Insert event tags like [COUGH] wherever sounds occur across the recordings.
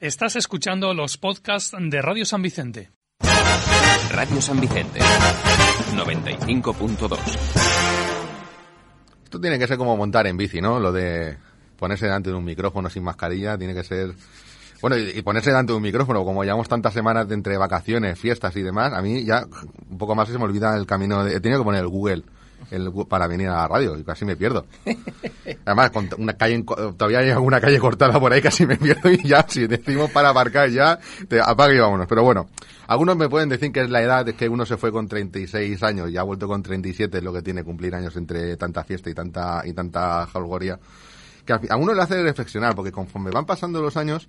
Estás escuchando los podcasts de Radio San Vicente. Radio San Vicente 95.2 Esto tiene que ser como montar en bici, ¿no? Lo de ponerse delante de un micrófono sin mascarilla tiene que ser... Bueno, y, ponerse delante de un micrófono, como llevamos tantas semanas de entre vacaciones, fiestas y demás, a mí ya un poco más se me olvida el camino de... He tenido que poner el Google para venir a la radio y casi me pierdo. Además, con una calle, todavía hay alguna calle cortada por ahí, [LAUGHS] casi me pierdo y ya, si decimos para aparcar ya, te apaga y vámonos. Pero bueno, algunos me pueden decir que es la edad, es que uno se fue con 36 años y ha vuelto con 37, es lo que tiene cumplir años entre tanta fiesta y tanta, y tanta jolgoría. Que a uno le hace reflexionar, porque conforme van pasando los años,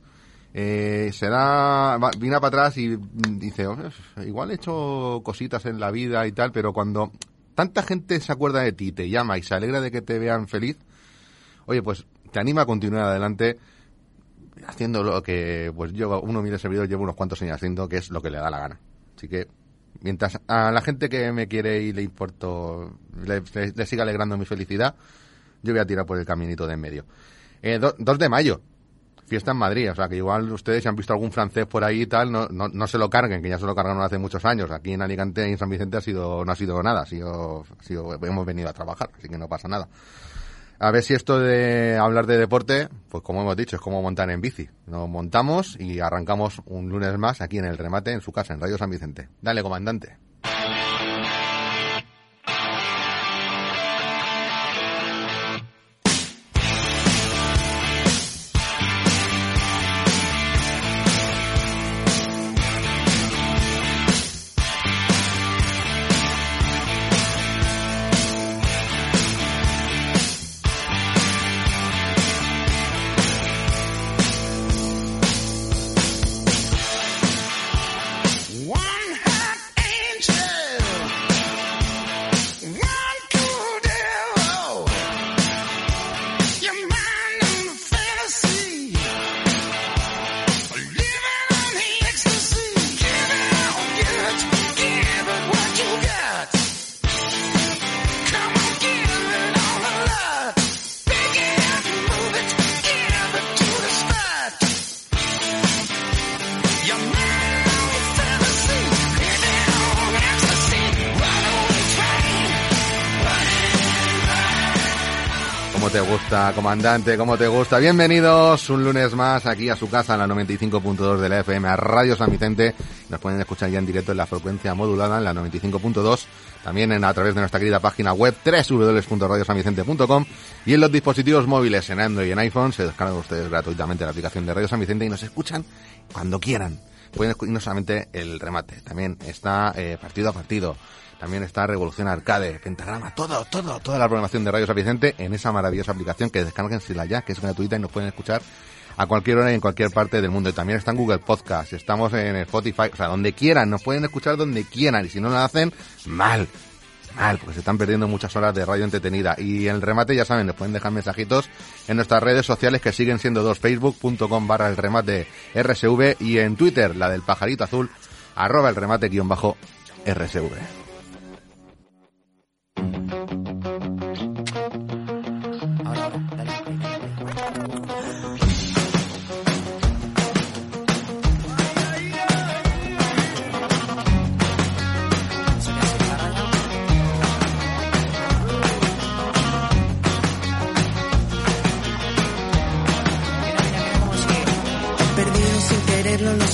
eh, se da, para atrás y dice, "Oh, igual he hecho cositas en la vida y tal, pero cuando tanta gente se acuerda de ti, te llama y se alegra de que te vean feliz, oye, pues te anima a continuar adelante haciendo lo que, pues yo, uno de mis servidores llevo unos cuantos años haciendo, que es lo que le da la gana. Así que, mientras a la gente que me quiere y le importo, le, siga alegrando mi felicidad, yo voy a tirar por el caminito de en medio. Eh, do- 2 de mayo, fiesta en Madrid, o sea que igual ustedes si han visto algún francés por ahí y tal, no, no, no se lo carguen, que ya se lo cargaron hace muchos años. Aquí en Alicante y en San Vicente ha sido, no ha sido nada, ha sido, hemos venido a trabajar, así que no pasa nada. A ver si esto de hablar de deporte, pues como hemos dicho, es como montar en bici. Nos montamos y arrancamos un lunes más aquí en el remate, en su casa, en Radio San Vicente. Dale, comandante. Comandante? ¿Cómo te gusta? Bienvenidos un lunes más aquí a su casa en la 95.2 de la FM, a Radio San Vicente. Nos pueden escuchar ya en directo en la frecuencia modulada en la 95.2, también en, a través de nuestra querida página web www.radiosanvicente.com y en los dispositivos móviles en Android y en iPhone se descargan ustedes gratuitamente la aplicación de Radio San Vicente y nos escuchan cuando quieran. Pueden escuchar no solamente el remate, también está eh, partido a partido, también está Revolución Arcade, Pentagrama, todo, todo, toda la programación de Radio San Vicente en esa maravillosa aplicación que descarguensela ya, que es gratuita y nos pueden escuchar a cualquier hora y en cualquier parte del mundo. Y también está en Google Podcast, estamos en Spotify, o sea, donde quieran, nos pueden escuchar donde quieran y si no lo hacen, mal. Mal, porque se están perdiendo muchas horas de radio entretenida. Y en el remate, ya saben, nos pueden dejar mensajitos en nuestras redes sociales que siguen siendo dos, facebook.com barra el remate RSV y en Twitter, la del pajarito azul, arroba el remate guion bajo RSV.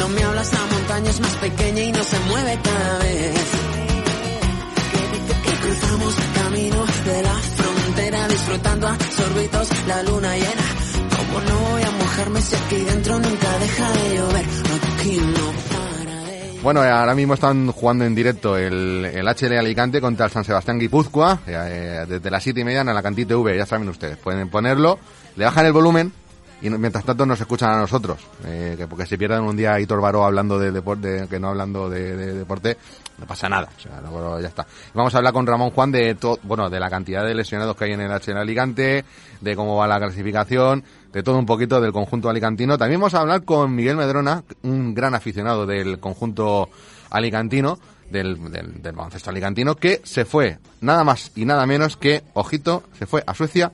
Cuando me hablas la montaña es más pequeña y no se mueve cada vez. Que cruzamos camino de la frontera disfrutando a sorbitos la luna llena. Como no voy a mojarme si aquí dentro nunca deja de llover. Aquí no. Bueno, eh, ahora mismo están jugando en directo el, el HL Alicante contra el San Sebastián Guipúzcoa, eh, desde las siete y media en la Cantite V, ya saben ustedes, pueden ponerlo, le bajan el volumen y no- mientras tanto nos escuchan a nosotros, eh, que porque se pierdan un día Hitor Baró hablando de deporte, que no hablando de, de deporte, no pasa nada, o sea, luego ya está. Vamos a hablar con Ramón Juan de to- bueno, de la cantidad de lesionados que hay en el HL Alicante, de cómo va la clasificación, de todo un poquito del conjunto alicantino. También vamos a hablar con Miguel Medrona, un gran aficionado del conjunto alicantino, del, del baloncesto alicantino, que se fue nada más y nada menos que, ojito, se fue a Suecia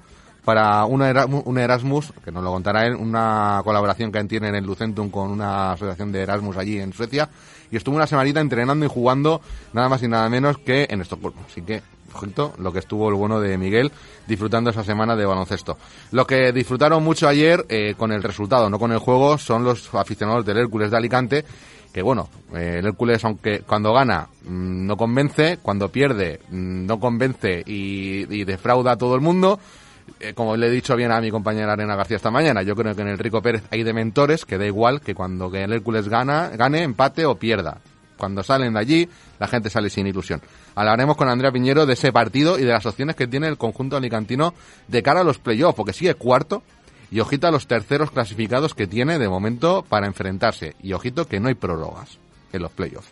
para una Erasmus, un Erasmus, que nos lo contará él, una colaboración que tienen en Lucentum con una asociación de Erasmus allí en Suecia, y estuvo una semanita entrenando y jugando nada más y nada menos que en Estocolmo. Así que, lo que estuvo el bueno de Miguel disfrutando esa semana de baloncesto. Lo que disfrutaron mucho ayer eh, con el resultado, no con el juego, son los aficionados del Hércules de Alicante, que bueno, eh, el Hércules aunque cuando gana mm, no convence, cuando pierde mm, no convence y defrauda a todo el mundo. Eh, como le he dicho bien a mi compañera Arena García esta mañana, yo creo que en el Rico Pérez hay de mentores que da igual que cuando que el Hércules gana, gane, empate o pierda. Cuando salen de allí, la gente sale sin ilusión. Hablaremos con Andrea Piñero de ese partido y de las opciones que tiene el conjunto alicantino de cara a los playoffs, porque sigue cuarto y ojito a los terceros clasificados que tiene de momento para enfrentarse. Y ojito que no hay prórrogas en los playoffs.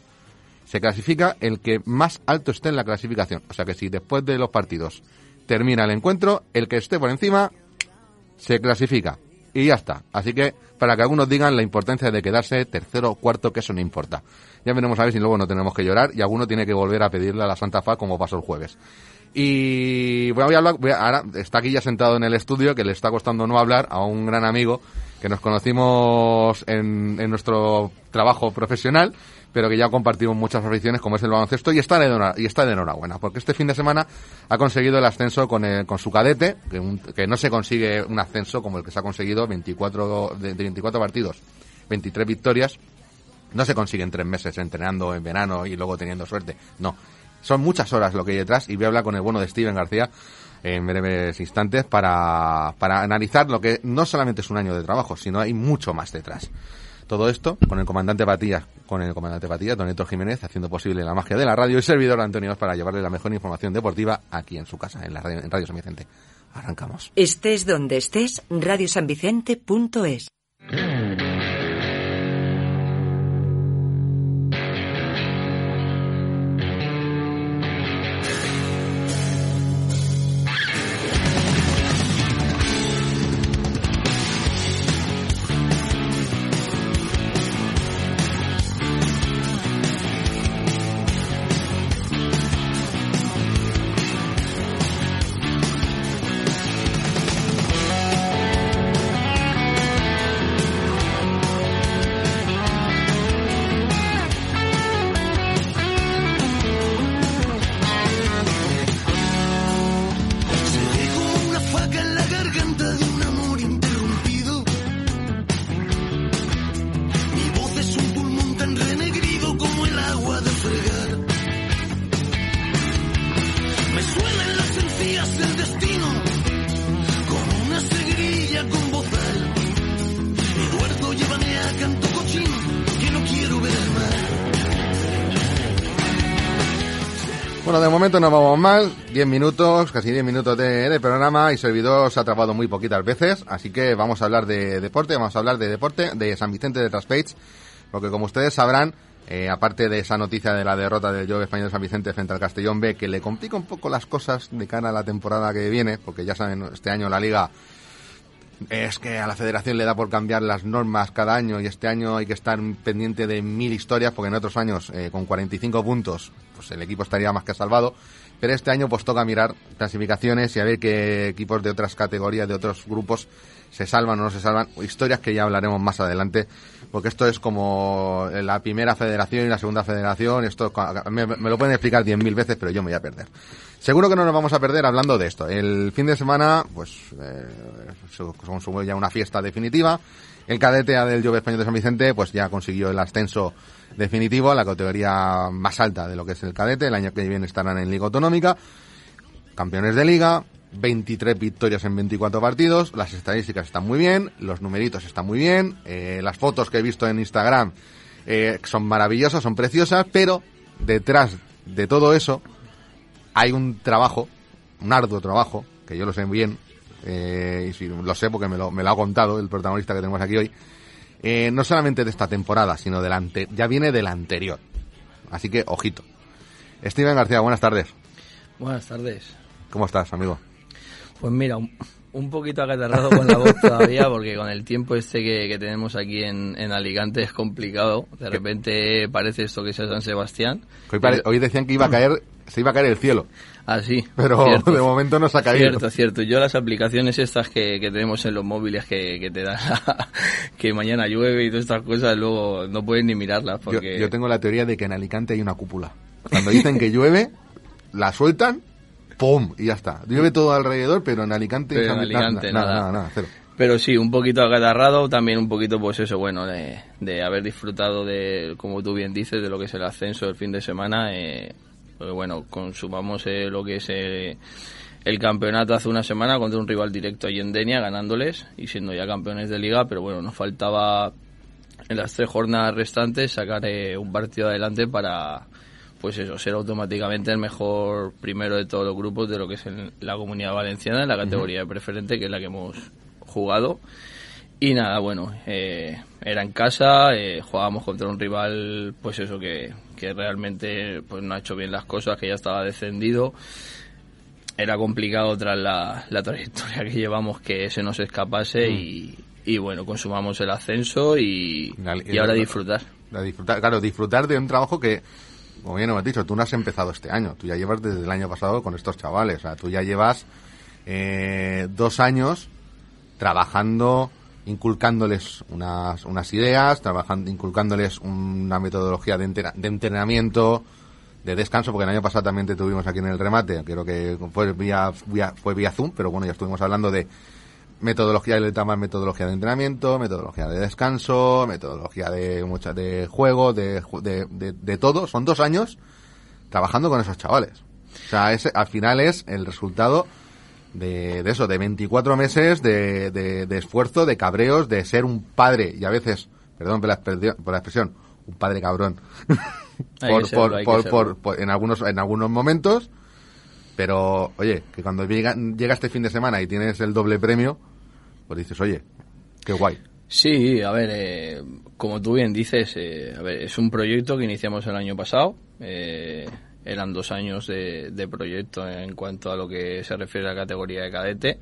Se clasifica el que más alto esté en la clasificación. O sea que si después de los partidos termina el encuentro, el que esté por encima se clasifica. Y ya está. Así que para que algunos digan la importancia de quedarse tercero o cuarto, que eso no importa. Ya veremos a ver si luego no tenemos que llorar y alguno tiene que volver a pedirle a la Santa Fa como pasó el jueves. Y voy a hablar, voy ahora está aquí ya sentado en el estudio, que le está costando no hablar, a un gran amigo que nos conocimos en, en nuestro trabajo profesional, pero que ya compartimos muchas aficiones como es el baloncesto y está de, y está de enhorabuena, porque este fin de semana ha conseguido el ascenso con, el- con su cadete, que, que no se consigue un ascenso como el que se ha conseguido 24, de, de 24 partidos, 23 victorias, no se consigue en tres meses entrenando en verano y luego teniendo suerte. No. Son muchas horas lo que hay detrás y voy a hablar con el bueno de Steven García en breves instantes para, para analizar lo que no solamente es un año de trabajo, sino hay mucho más detrás. Todo esto con el comandante Patillas, con el comandante Patillas, don Héctor Jiménez, haciendo posible la magia de la radio y servidor Antonio para llevarle la mejor información deportiva aquí en su casa, en la radio, en Radio San Vicente. Arrancamos. Estés donde estés, radiosanvicente.es. 10 minutos, casi 10 minutos de, programa y servidor se ha trabado muy poquitas veces. Así que vamos a hablar de deporte, vamos a hablar de deporte de San Vicente de Traspage. Porque como ustedes sabrán, eh, aparte de esa noticia de la derrota del Joe Español San Vicente frente al Castellón B, que le complica un poco las cosas de cara a la temporada que viene, porque ya saben, este año la liga es que a la federación le da por cambiar las normas cada año y este año hay que estar pendiente de mil historias porque en otros años eh, con 45 puntos pues el equipo estaría más que salvado pero este año pues toca mirar clasificaciones y a ver qué equipos de otras categorías de otros grupos se salvan o no se salvan, historias que ya hablaremos más adelante, porque esto es como la primera federación y la segunda federación, esto me, me lo pueden explicar diez mil veces, pero yo me voy a perder. Seguro que no nos vamos a perder hablando de esto. El fin de semana, pues, eh, se consumó ya una fiesta definitiva. El cadete del Jove Español de San Vicente, pues ya consiguió el ascenso definitivo a la categoría más alta de lo que es el cadete. El año que viene estarán en Liga Autonómica. Campeones de Liga, 23 victorias en 24 partidos, las estadísticas están muy bien, los numeritos están muy bien, eh, las fotos que he visto en Instagram eh, son maravillosas, son preciosas, pero detrás de todo eso hay un trabajo, un arduo trabajo, que yo lo sé bien, eh, y si lo sé porque me lo, me lo ha contado el protagonista que tenemos aquí hoy, eh, no solamente de esta temporada, sino del ante, ya viene del anterior. Así que, ojito. Steven García, buenas tardes. Buenas tardes. ¿Cómo estás, amigo? Pues mira, un, poquito acatarrado con la voz todavía, [LAUGHS] porque con el tiempo este que, que tenemos aquí en, en, Alicante es complicado. De repente parece esto que sea San Sebastián. Hoy, pare, hoy decían que iba a caer, se iba a caer el cielo. Ah, sí. Pero cierto, de momento no se ha caído. Cierto, cierto. Yo las aplicaciones estas que, que tenemos en los móviles que, que te dan [LAUGHS] que mañana llueve y todas estas cosas, luego no puedes ni mirarlas. Porque... Yo, yo tengo la teoría de que en Alicante hay una cúpula. Cuando dicen que llueve, la sueltan ¡pum! Y ya está. Llueve todo alrededor, pero en Alicante, pero en Alicante nada, nada, nada, nada, cero. Pero sí, un poquito acatarrado, también un poquito, pues eso, bueno, de, de, haber disfrutado de, como tú bien dices, de lo que es el ascenso del fin de semana. Eh, pues bueno, consumamos eh, lo que es eh, el campeonato hace una semana contra un rival directo ahí en Denia, ganándoles y siendo ya campeones de liga, pero bueno, nos faltaba en las tres jornadas restantes sacar eh, un partido adelante para pues eso, ser automáticamente el mejor primero de todos los grupos de lo que es en la comunidad valenciana, en la categoría de preferente, que es la que hemos jugado. Y nada, bueno, eh, era en casa, eh, jugábamos contra un rival, pues eso, que, que realmente pues no ha hecho bien las cosas, que ya estaba descendido. Era complicado tras la, la trayectoria que llevamos que se nos escapase mm. y, y, bueno, consumamos el ascenso y, y ahora disfrutar. disfrutar. Claro, disfrutar de un trabajo que como bien hemos dicho, tú no has empezado este año, tú ya llevas desde el año pasado con estos chavales, o sea, tú ya llevas eh, dos años trabajando, inculcándoles unas, unas ideas, trabajando, inculcándoles una metodología de, entera, de entrenamiento, de descanso, porque el año pasado también te tuvimos aquí en el remate, creo que fue vía, vía, fue vía Zoom, pero bueno, ya estuvimos hablando de metodología, le llaman metodología de entrenamiento, metodología de descanso, metodología de mucha, de juego, de, de, de, de, todo. Son dos años trabajando con esos chavales. O sea, ese, al final es el resultado de, de eso, de 24 meses de, de, esfuerzo, de cabreos, de ser un padre y a veces, perdón por la, por la expresión, un padre cabrón. [LAUGHS] por, serlo, por, por, por, en algunos, en algunos momentos. Pero, oye, que cuando llega, llega este fin de semana y tienes el doble premio, pues dices, oye, qué guay. Sí, a ver, eh, como tú bien dices, eh, a ver, es un proyecto que iniciamos el año pasado. Eh, eran dos años de, de, proyecto en cuanto a lo que se refiere a la categoría de cadete.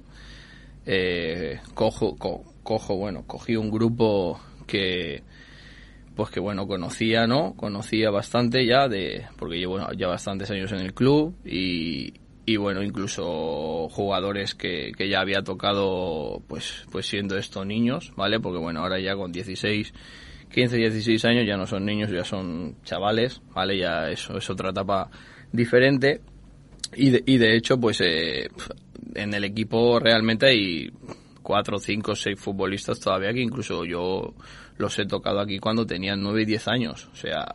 Eh, cojo, co, cojo, bueno, cogí un grupo que, pues que bueno, conocía, ¿no? Conocía bastante ya de, porque llevo ya bastantes años en el club y, y bueno, incluso jugadores que, que ya había tocado pues, pues siendo estos niños, ¿vale? Porque bueno, ahora ya con 16, 15, 16 años ya no son niños, ya son chavales, ¿vale? Ya eso es otra etapa diferente. Y de, y de hecho, pues eh, en el equipo realmente hay cuatro, cinco, seis futbolistas todavía que incluso yo los he tocado aquí cuando tenían 9 y 10 años. O sea,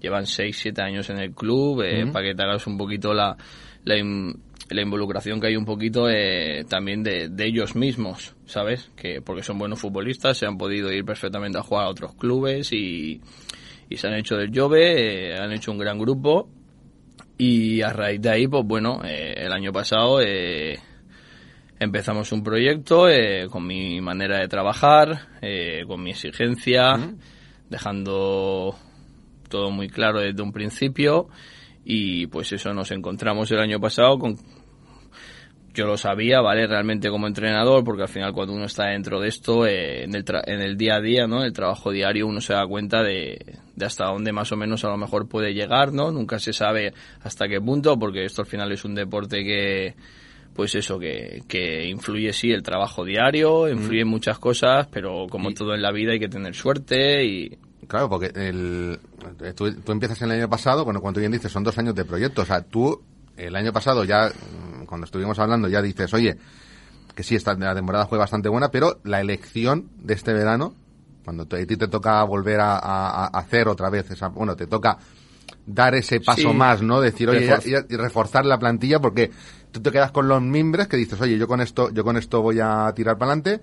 llevan 6, 7 años en el club, eh, uh -huh. para que te hagas un poquito la, la, la, involucración que hay un poquito eh, también de, de, ellos mismos, ¿sabes? Que porque son buenos futbolistas, se han podido ir perfectamente a jugar a otros clubes y, y se han hecho del Jove, eh, han hecho un gran grupo. Y a raíz de ahí, pues bueno, eh, el año pasado empezamos un proyecto con mi manera de trabajar, con mi exigencia, dejando todo muy claro desde un principio y pues eso nos encontramos el año pasado con yo lo sabía, ¿vale? Realmente como entrenador, porque al final cuando uno está dentro de esto, eh, en, el en el día a día, ¿no? El trabajo diario, uno se da cuenta de, de, hasta dónde más o menos a lo mejor puede llegar, ¿no? Nunca se sabe hasta qué punto, porque esto al final es un deporte que, pues eso, que, que influye sí el trabajo diario, influye en muchas cosas, pero como Y- todo en la vida hay que tener suerte y Claro, porque el, tú, tú empiezas el año pasado, bueno, cuando bien dices, son dos años de proyecto. O sea, tú el año pasado ya, mm, cuando estuvimos hablando, ya dices, oye, que sí, esta, la temporada fue bastante buena, pero la elección de este verano, cuando te- a ti te toca volver a, a- a hacer otra vez, esa, bueno, te toca dar ese paso Sí. más, ¿no? Decir, oye, Refor- y reforzar la plantilla porque tú te quedas con los mimbres que dices, oye, yo con esto, yo con esto voy a tirar para adelante.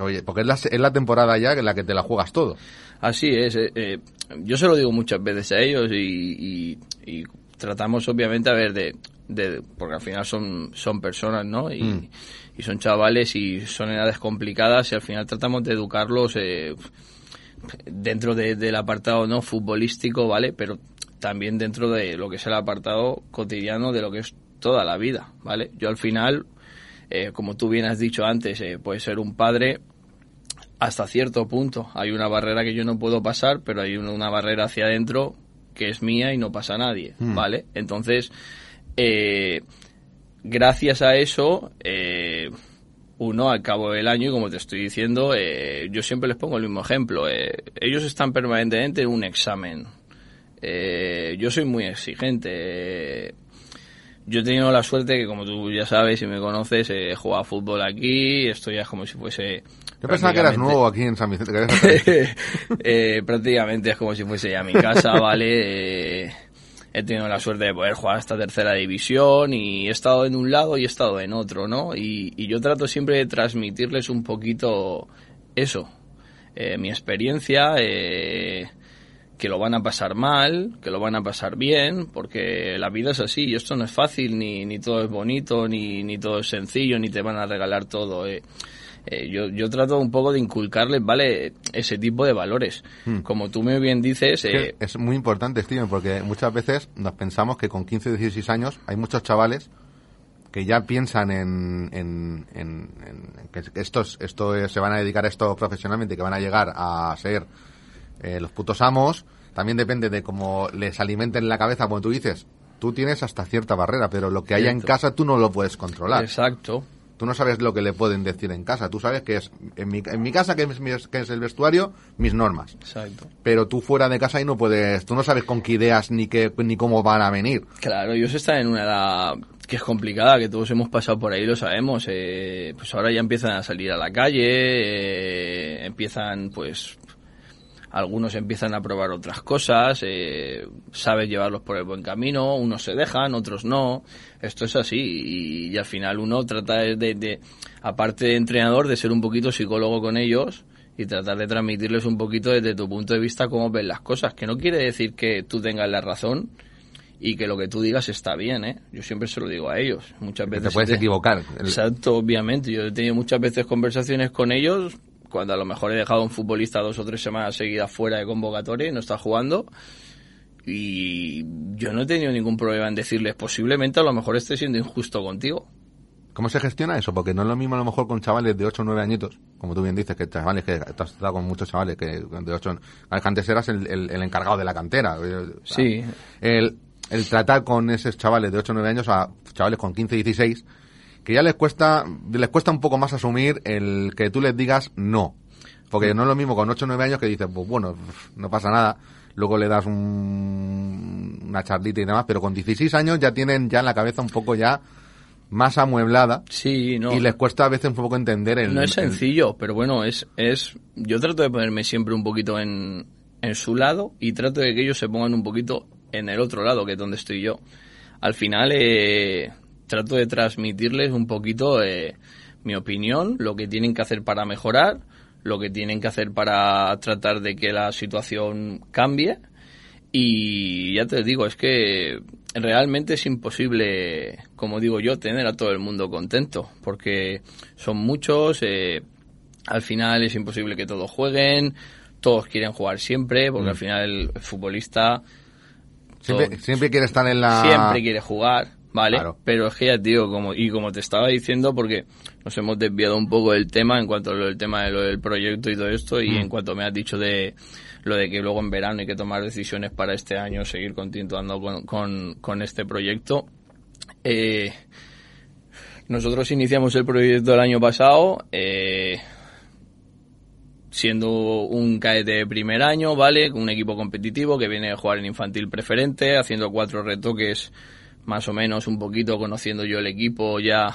Oye, porque es la, es la temporada ya en la que te la juegas todo. Así es. eh, eh, yo se lo digo muchas veces a ellos y, y- y tratamos obviamente a ver de, de- porque al final son son personas, ¿no? Y, Mm. y son chavales y son edades complicadas y al final tratamos de educarlos eh, dentro de- del apartado no futbolístico, ¿vale? Pero también dentro de lo que es el apartado cotidiano de lo que es toda la vida, ¿vale? Yo al final, eh, como tú bien has dicho antes, eh, puede ser un padre hasta cierto punto. Hay una barrera que yo no puedo pasar, pero hay una, barrera hacia adentro que es mía y no pasa nadie, ¿vale? Entonces, eh, gracias a eso, eh, uno al cabo del año, y como te estoy diciendo, eh, yo siempre les pongo el mismo ejemplo. ellos están permanentemente en un examen. Yo soy muy exigente. Eh, yo he tenido la suerte que, como tú ya sabes y me conoces, he jugado a fútbol aquí, esto ya es como si fuese... Yo pensaba que eras nuevo aquí en San Vicente. [LAUGHS] eh, prácticamente es como si fuese ya mi casa, ¿vale? Eh, he tenido la suerte de poder jugar hasta tercera división y he estado en un lado y he estado en otro, ¿no? Y, y yo trato siempre de transmitirles un poquito eso, eh, mi experiencia, eh, que lo van a pasar mal, que lo van a pasar bien, porque la vida es así y esto no es fácil, ni, ni todo es bonito, ni, ni todo es sencillo, ni te van a regalar todo. eh. Eh, yo, yo trato un poco de inculcarles, ¿vale? Ese tipo de valores. Como tú muy bien dices, Es eh, es muy importante, Steven, porque muchas veces nos pensamos que con 15 o 16 años hay muchos chavales que ya piensan en, en, en- en que estos, esto es- se van a dedicar a esto profesionalmente, que van a llegar a ser eh, los putos amos. También depende de cómo les alimenten la cabeza, como tú dices. Tú tienes hasta cierta barrera, pero lo que haya en casa tú no lo puedes controlar. exacto. Tú no sabes lo que le pueden decir en casa. Tú sabes que es en mi, en mi casa, que es, mi- que es el vestuario, mis normas Exacto. pero tú fuera de casa y no puedes, tú no sabes con qué ideas ni qué ni cómo van a venir. Claro, ellos están en una edad que es complicada, que todos hemos pasado por ahí, lo sabemos. eh, pues ahora ya empiezan a salir a la calle, eh, empiezan, pues, algunos empiezan a probar otras cosas, eh, sabes llevarlos por el buen camino, unos se dejan, otros no. Esto es así y, y al final uno trata de, de- de, aparte de entrenador, de ser un poquito psicólogo con ellos y tratar de transmitirles un poquito desde tu punto de vista cómo ven las cosas, que no quiere decir que tú tengas la razón y que lo que tú digas está bien, ¿eh? Yo siempre se lo digo a ellos. Muchas veces te puedes te- equivocar. Exacto, obviamente. Yo he tenido muchas veces conversaciones con ellos cuando a lo mejor he dejado a un futbolista dos o tres semanas seguidas fuera de convocatoria y no está jugando. Y yo no he tenido ningún problema en decirles, posiblemente a lo mejor esté siendo injusto contigo. ¿Cómo se gestiona eso? Porque no es lo mismo a lo mejor con chavales de 8 o 9 añitos, como tú bien dices, que chavales que has estado con muchos chavales que de 8 antes eras el, el- el encargado de la cantera. eh, Sí. El, el tratar con esos chavales de 8 o 9 años a chavales con 15 y 16 que ya les cuesta les cuesta un poco más asumir el que tú les digas no. Porque no es lo mismo con 8 o 9 años que dices, pues bueno, no pasa nada. Luego le das un- una charlita y demás, pero con 16 años ya tienen ya en la cabeza un poco ya más amueblada Sí, no. y les cuesta a veces un poco entender el... No es el- sencillo, pero bueno, es, es. Yo trato de ponerme siempre un poquito en, en su lado y trato de que ellos se pongan un poquito en el otro lado, que es donde estoy yo. Al final, eh, trato de transmitirles un poquito eh, mi opinión, lo que tienen que hacer para mejorar, lo que tienen que hacer para tratar de que la situación cambie. Y ya te digo, es que realmente es imposible, como digo yo, tener a todo el mundo contento, porque son muchos, eh, al final es imposible que todos jueguen, todos quieren jugar siempre, porque al final el futbolista siempre, todo- siempre quiere estar en la... siempre quiere jugar, ¿vale? Claro. Pero es que ya, tío, como, y como te estaba diciendo, porque nos hemos desviado un poco del tema en cuanto a lo del tema de lo del proyecto y todo esto, y Mm. en cuanto me has dicho de lo de que luego en verano hay que tomar decisiones para este año, seguir continuando con, con, con este proyecto, eh, Nosotros iniciamos el proyecto el año pasado, eh, siendo un cadete de primer año, ¿vale? Un equipo competitivo que viene a jugar en infantil preferente, haciendo cuatro retoques más o menos un poquito, conociendo yo el equipo ya,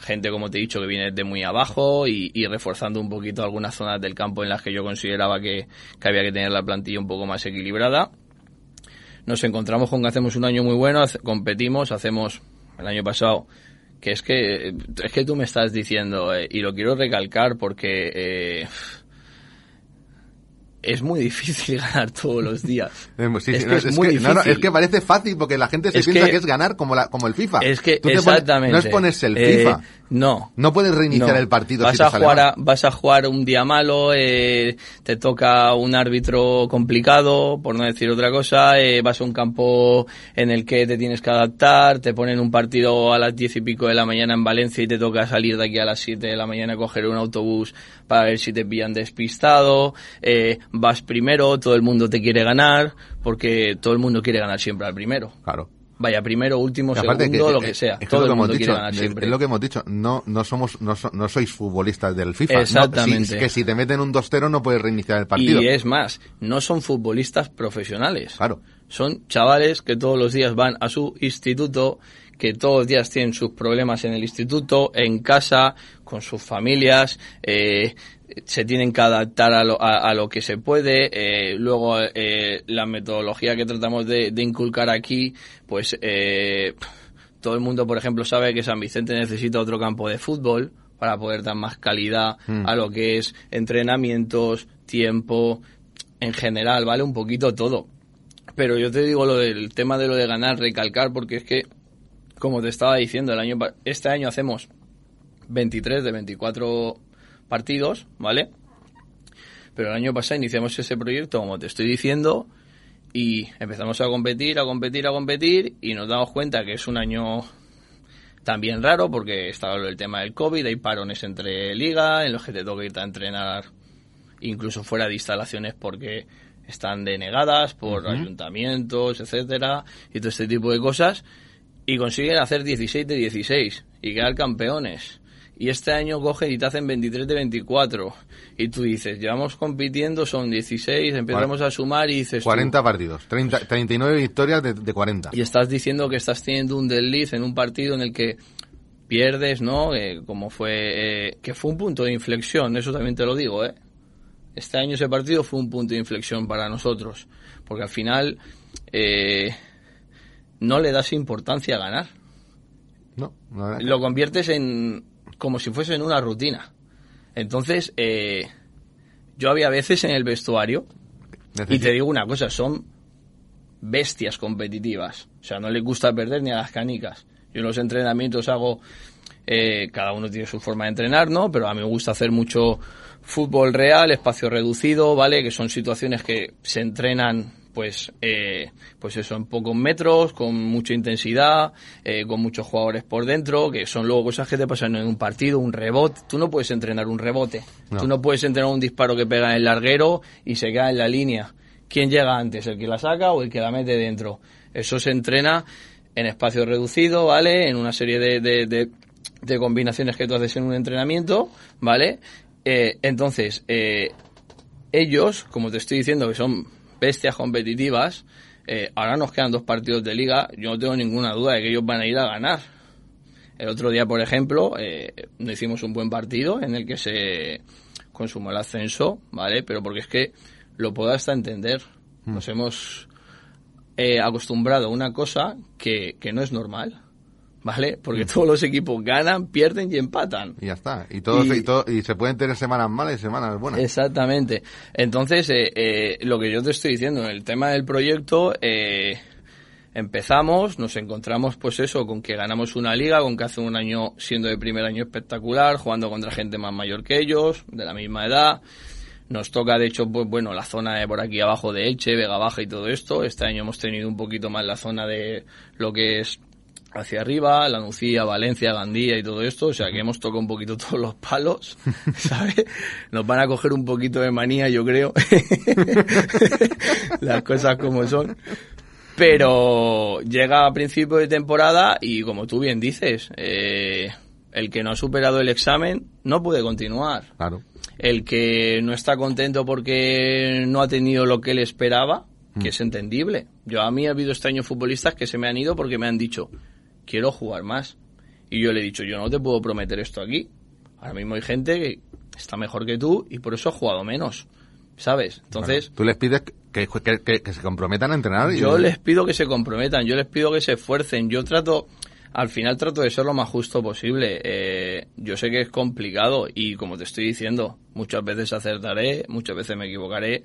gente como te he dicho que viene de muy abajo y, reforzando un poquito algunas zonas del campo en las que yo consideraba que, que había que tener la plantilla un poco más equilibrada. Nos encontramos con que hacemos un año muy bueno, competimos, hacemos el año pasado que es que es que tú me estás diciendo eh, y lo quiero recalcar porque eh, es muy difícil [LAUGHS] ganar todos los días. Sí, es que no, es, es muy que- difícil. no, no, es que parece fácil porque la gente se piensa que, que- es ganar como, la, como el FIFA. Es que Tú pones- no es ponerse el Eh, FIFA. no. No puedes reiniciar el partido Vas si te a sale jugar mal. a- vas a jugar un día malo, eh, te toca un árbitro complicado, por no decir otra cosa, eh, vas a un campo en el que te tienes que adaptar, te ponen un partido a las diez y pico de la mañana en Valencia y te toca salir de aquí a las siete de la mañana a coger un autobús para ver si te pillan despistado, eh, vas primero, todo el mundo te quiere ganar, porque todo el mundo quiere ganar siempre al primero. Claro. Vaya, primero, último, segundo, que- lo eh, que sea. es todo lo el que hemos mundo quiere dicho, ganar es- siempre. Es lo que hemos dicho, no, no somos, no, so- no sois futbolistas del FIFA. No, Exactamente. que si te meten un 2-0 no puedes reiniciar el partido. Y es más, no son futbolistas profesionales. Claro. Son chavales que todos los días van a su instituto, que todos los días tienen sus problemas en el instituto, en casa, con sus familias, eh, se tienen que adaptar a lo, a, a lo que se puede. eh, luego, eh, la metodología que tratamos de, de inculcar aquí, pues eh, todo el mundo, por ejemplo, sabe que San Vicente necesita otro campo de fútbol para poder dar más calidad a lo que es entrenamientos, tiempo, en general, ¿vale? Un poquito todo. Pero yo te digo lo del tema de lo de ganar, recalcar, porque es que, como te estaba diciendo, el año este año hacemos 23 de 24 partidos, ¿vale? Pero el año pasado iniciamos ese proyecto, como te estoy diciendo, y empezamos a competir, a competir, a competir, y nos damos cuenta que es un año también raro, porque estaba el tema del COVID, hay parones entre liga, en los que te toca irte a entrenar incluso fuera de instalaciones porque están denegadas por ayuntamientos, etcétera, y todo este tipo de cosas, y consiguen hacer 16 de 16 y quedar campeones. Y este año cogen y te hacen 23 de 24. Y tú dices, llevamos compitiendo, son 16, empezamos a sumar y dices... tú, 40 partidos, 30, 39 victorias de, de 40. y estás diciendo que estás teniendo un desliz en un partido en el que pierdes, ¿no? Eh, como fue, eh, que fue un punto de inflexión, eso también te lo digo, ¿eh? Este año ese partido fue un punto de inflexión para nosotros, porque al final eh, no le das importancia a ganar, No, que- lo conviertes en como si fuese en una rutina. Entonces, eh, yo había veces en el vestuario y te digo una cosa, son bestias competitivas. O sea, no les gusta perder ni a las canicas. Yo en los entrenamientos hago, eh, cada uno tiene su forma de entrenar, ¿no? Pero a mí me gusta hacer mucho fútbol real, espacio reducido, ¿vale? Que son situaciones que se entrenan, pues, eh, pues eso, en pocos metros, con mucha intensidad, eh, con muchos jugadores por dentro, que son luego cosas que te pasan en un partido, un rebote. Tú no puedes entrenar un rebote. No. Tú no puedes entrenar un disparo que pega en el larguero y se queda en la línea. ¿Quién llega antes? ¿El que la saca o el que la mete dentro? Eso se entrena en espacio reducido, ¿vale? En una serie de, de, de- de combinaciones que tú haces en un entrenamiento, ¿vale? Eh, entonces, eh, ellos, como te estoy diciendo, que son bestias competitivas, eh, ahora nos quedan dos partidos de liga, yo no tengo ninguna duda de que ellos van a ir a ganar. El otro día, por ejemplo, eh, hicimos un buen partido en el que se consumó el ascenso, ¿vale? Pero porque es que lo puedo hasta entender. Nos hemos eh, acostumbrado a una cosa que, que no es normal, ¿vale? Porque todos los equipos ganan, pierden y empatan. Y ya está. Y, todos, Y- y, todo- y se pueden tener semanas malas y semanas buenas. Exactamente. Entonces, eh, eh, lo que yo te estoy diciendo, en el tema del proyecto, eh, empezamos, nos encontramos pues eso, con que ganamos una liga, con que hace un año siendo de primer año espectacular, jugando contra gente más mayor que ellos, de la misma edad. Nos toca, de hecho, pues bueno, la zona de por aquí abajo de Elche, Vega Baja y todo esto. Este año hemos tenido un poquito más la zona de lo que es hacia arriba, La Nucía, Valencia, Gandía y todo esto, o sea que hemos tocado un poquito [LAUGHS] todos los palos, [LAUGHS] ¿sabes? Nos van a coger un poquito de manía, yo creo, [LAUGHS] las cosas como son. Pero llega a principio de temporada y como tú bien dices, eh, el que no ha superado el examen no puede continuar. Claro. El que no está contento porque no ha tenido lo que él esperaba, que es entendible. Yo a mí ha habido este año futbolistas que se me han ido porque me han dicho, quiero jugar más. Y yo le he dicho, yo no te puedo prometer esto aquí. Ahora mismo hay gente que está mejor que tú y por eso ha jugado menos. ¿Sabes? Entonces, Tú les pides que, que- que- que se comprometan a entrenar. y- yo les pido que se comprometan, yo les pido que se esfuercen. Yo trato, al final trato de ser lo más justo posible. Eh, yo sé que es complicado y como te estoy diciendo, muchas veces acertaré, muchas veces me equivocaré,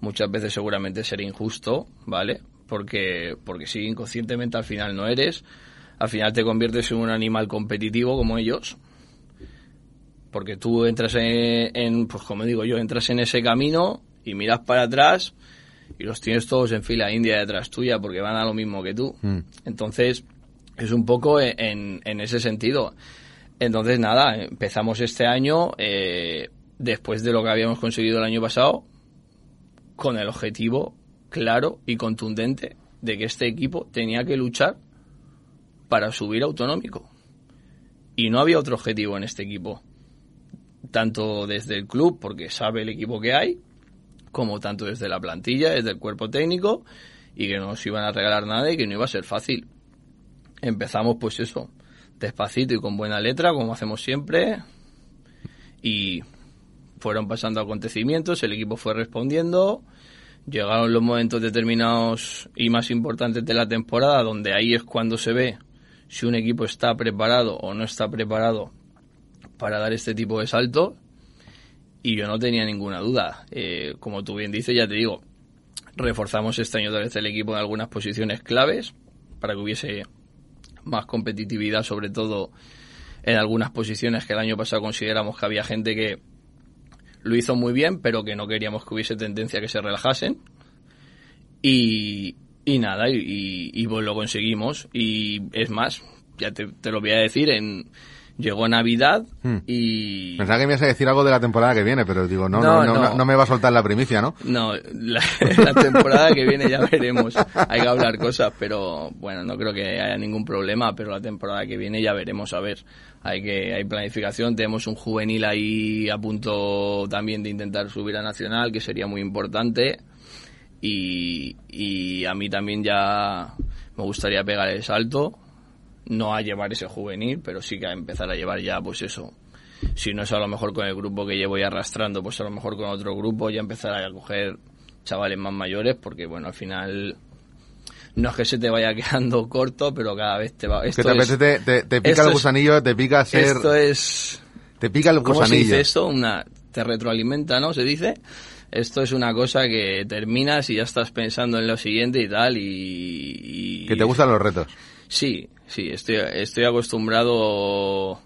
muchas veces seguramente seré injusto, ¿vale? Porque, porque sí, inconscientemente al final no eres. Al final te conviertes en un animal competitivo como ellos. Porque tú entras en, en, pues como digo yo, entras en ese camino y miras para atrás y los tienes todos en fila india detrás tuya porque van a lo mismo que tú. Mm. Entonces, es un poco en, en ese sentido. Entonces, nada, empezamos este año, eh, después de lo que habíamos conseguido el año pasado, con el objetivo claro y contundente de que este equipo tenía que luchar para subir autonómico. Y no había otro objetivo en este equipo. Tanto desde el club, porque sabe el equipo que hay, como tanto desde la plantilla, desde el cuerpo técnico, y que no nos iban a regalar nada y que no iba a ser fácil. Empezamos pues eso, despacito y con buena letra, como hacemos siempre, y fueron pasando acontecimientos, el equipo fue respondiendo, llegaron los momentos determinados y más importantes de la temporada, donde ahí es cuando se ve si un equipo está preparado o no está preparado para dar este tipo de saltos y yo no tenía ninguna duda. Eh, como tú bien dices, ya te digo, reforzamos este año otra vez el equipo en algunas posiciones claves para que hubiese más competitividad, sobre todo en algunas posiciones que el año pasado consideramos que había gente que lo hizo muy bien, pero que no queríamos que hubiese tendencia a que se relajasen. Y, y nada, y, y- y pues lo conseguimos. Y es más, ya te, te lo voy a decir, en llegó Navidad Hmm. y... Pensaba que me ibas a decir algo de la temporada que viene, pero digo, no, no, No, no, no. no, no me va a soltar la primicia, ¿no? No, la, [LAUGHS] la temporada que viene ya veremos. Hay que hablar cosas, pero bueno, no creo que haya ningún problema, pero la temporada que viene ya veremos, a ver. Hay que hay planificación, tenemos un juvenil ahí a punto también de intentar subir a Nacional, que sería muy importante. Y, y a mí también ya me gustaría pegar el salto, no a llevar ese juvenil, pero sí que a empezar a llevar ya, pues eso, si no es a lo mejor con el grupo que llevo ya arrastrando, pues a lo mejor con otro grupo ya empezar a coger chavales más mayores, porque bueno, al final no es que se te vaya [LAUGHS] quedando corto, pero cada vez te va... que te, es, apetece, te, te, te pica el es- gusanillo, te pica ser... esto es... Te pica el ¿Cómo se gusanillo. dice esto? Una, te retroalimenta, ¿no? Se dice. Esto es una cosa que terminas y ya estás pensando en lo siguiente y tal, y... y- Que te gustan los retos. Sí, sí, estoy, estoy acostumbrado,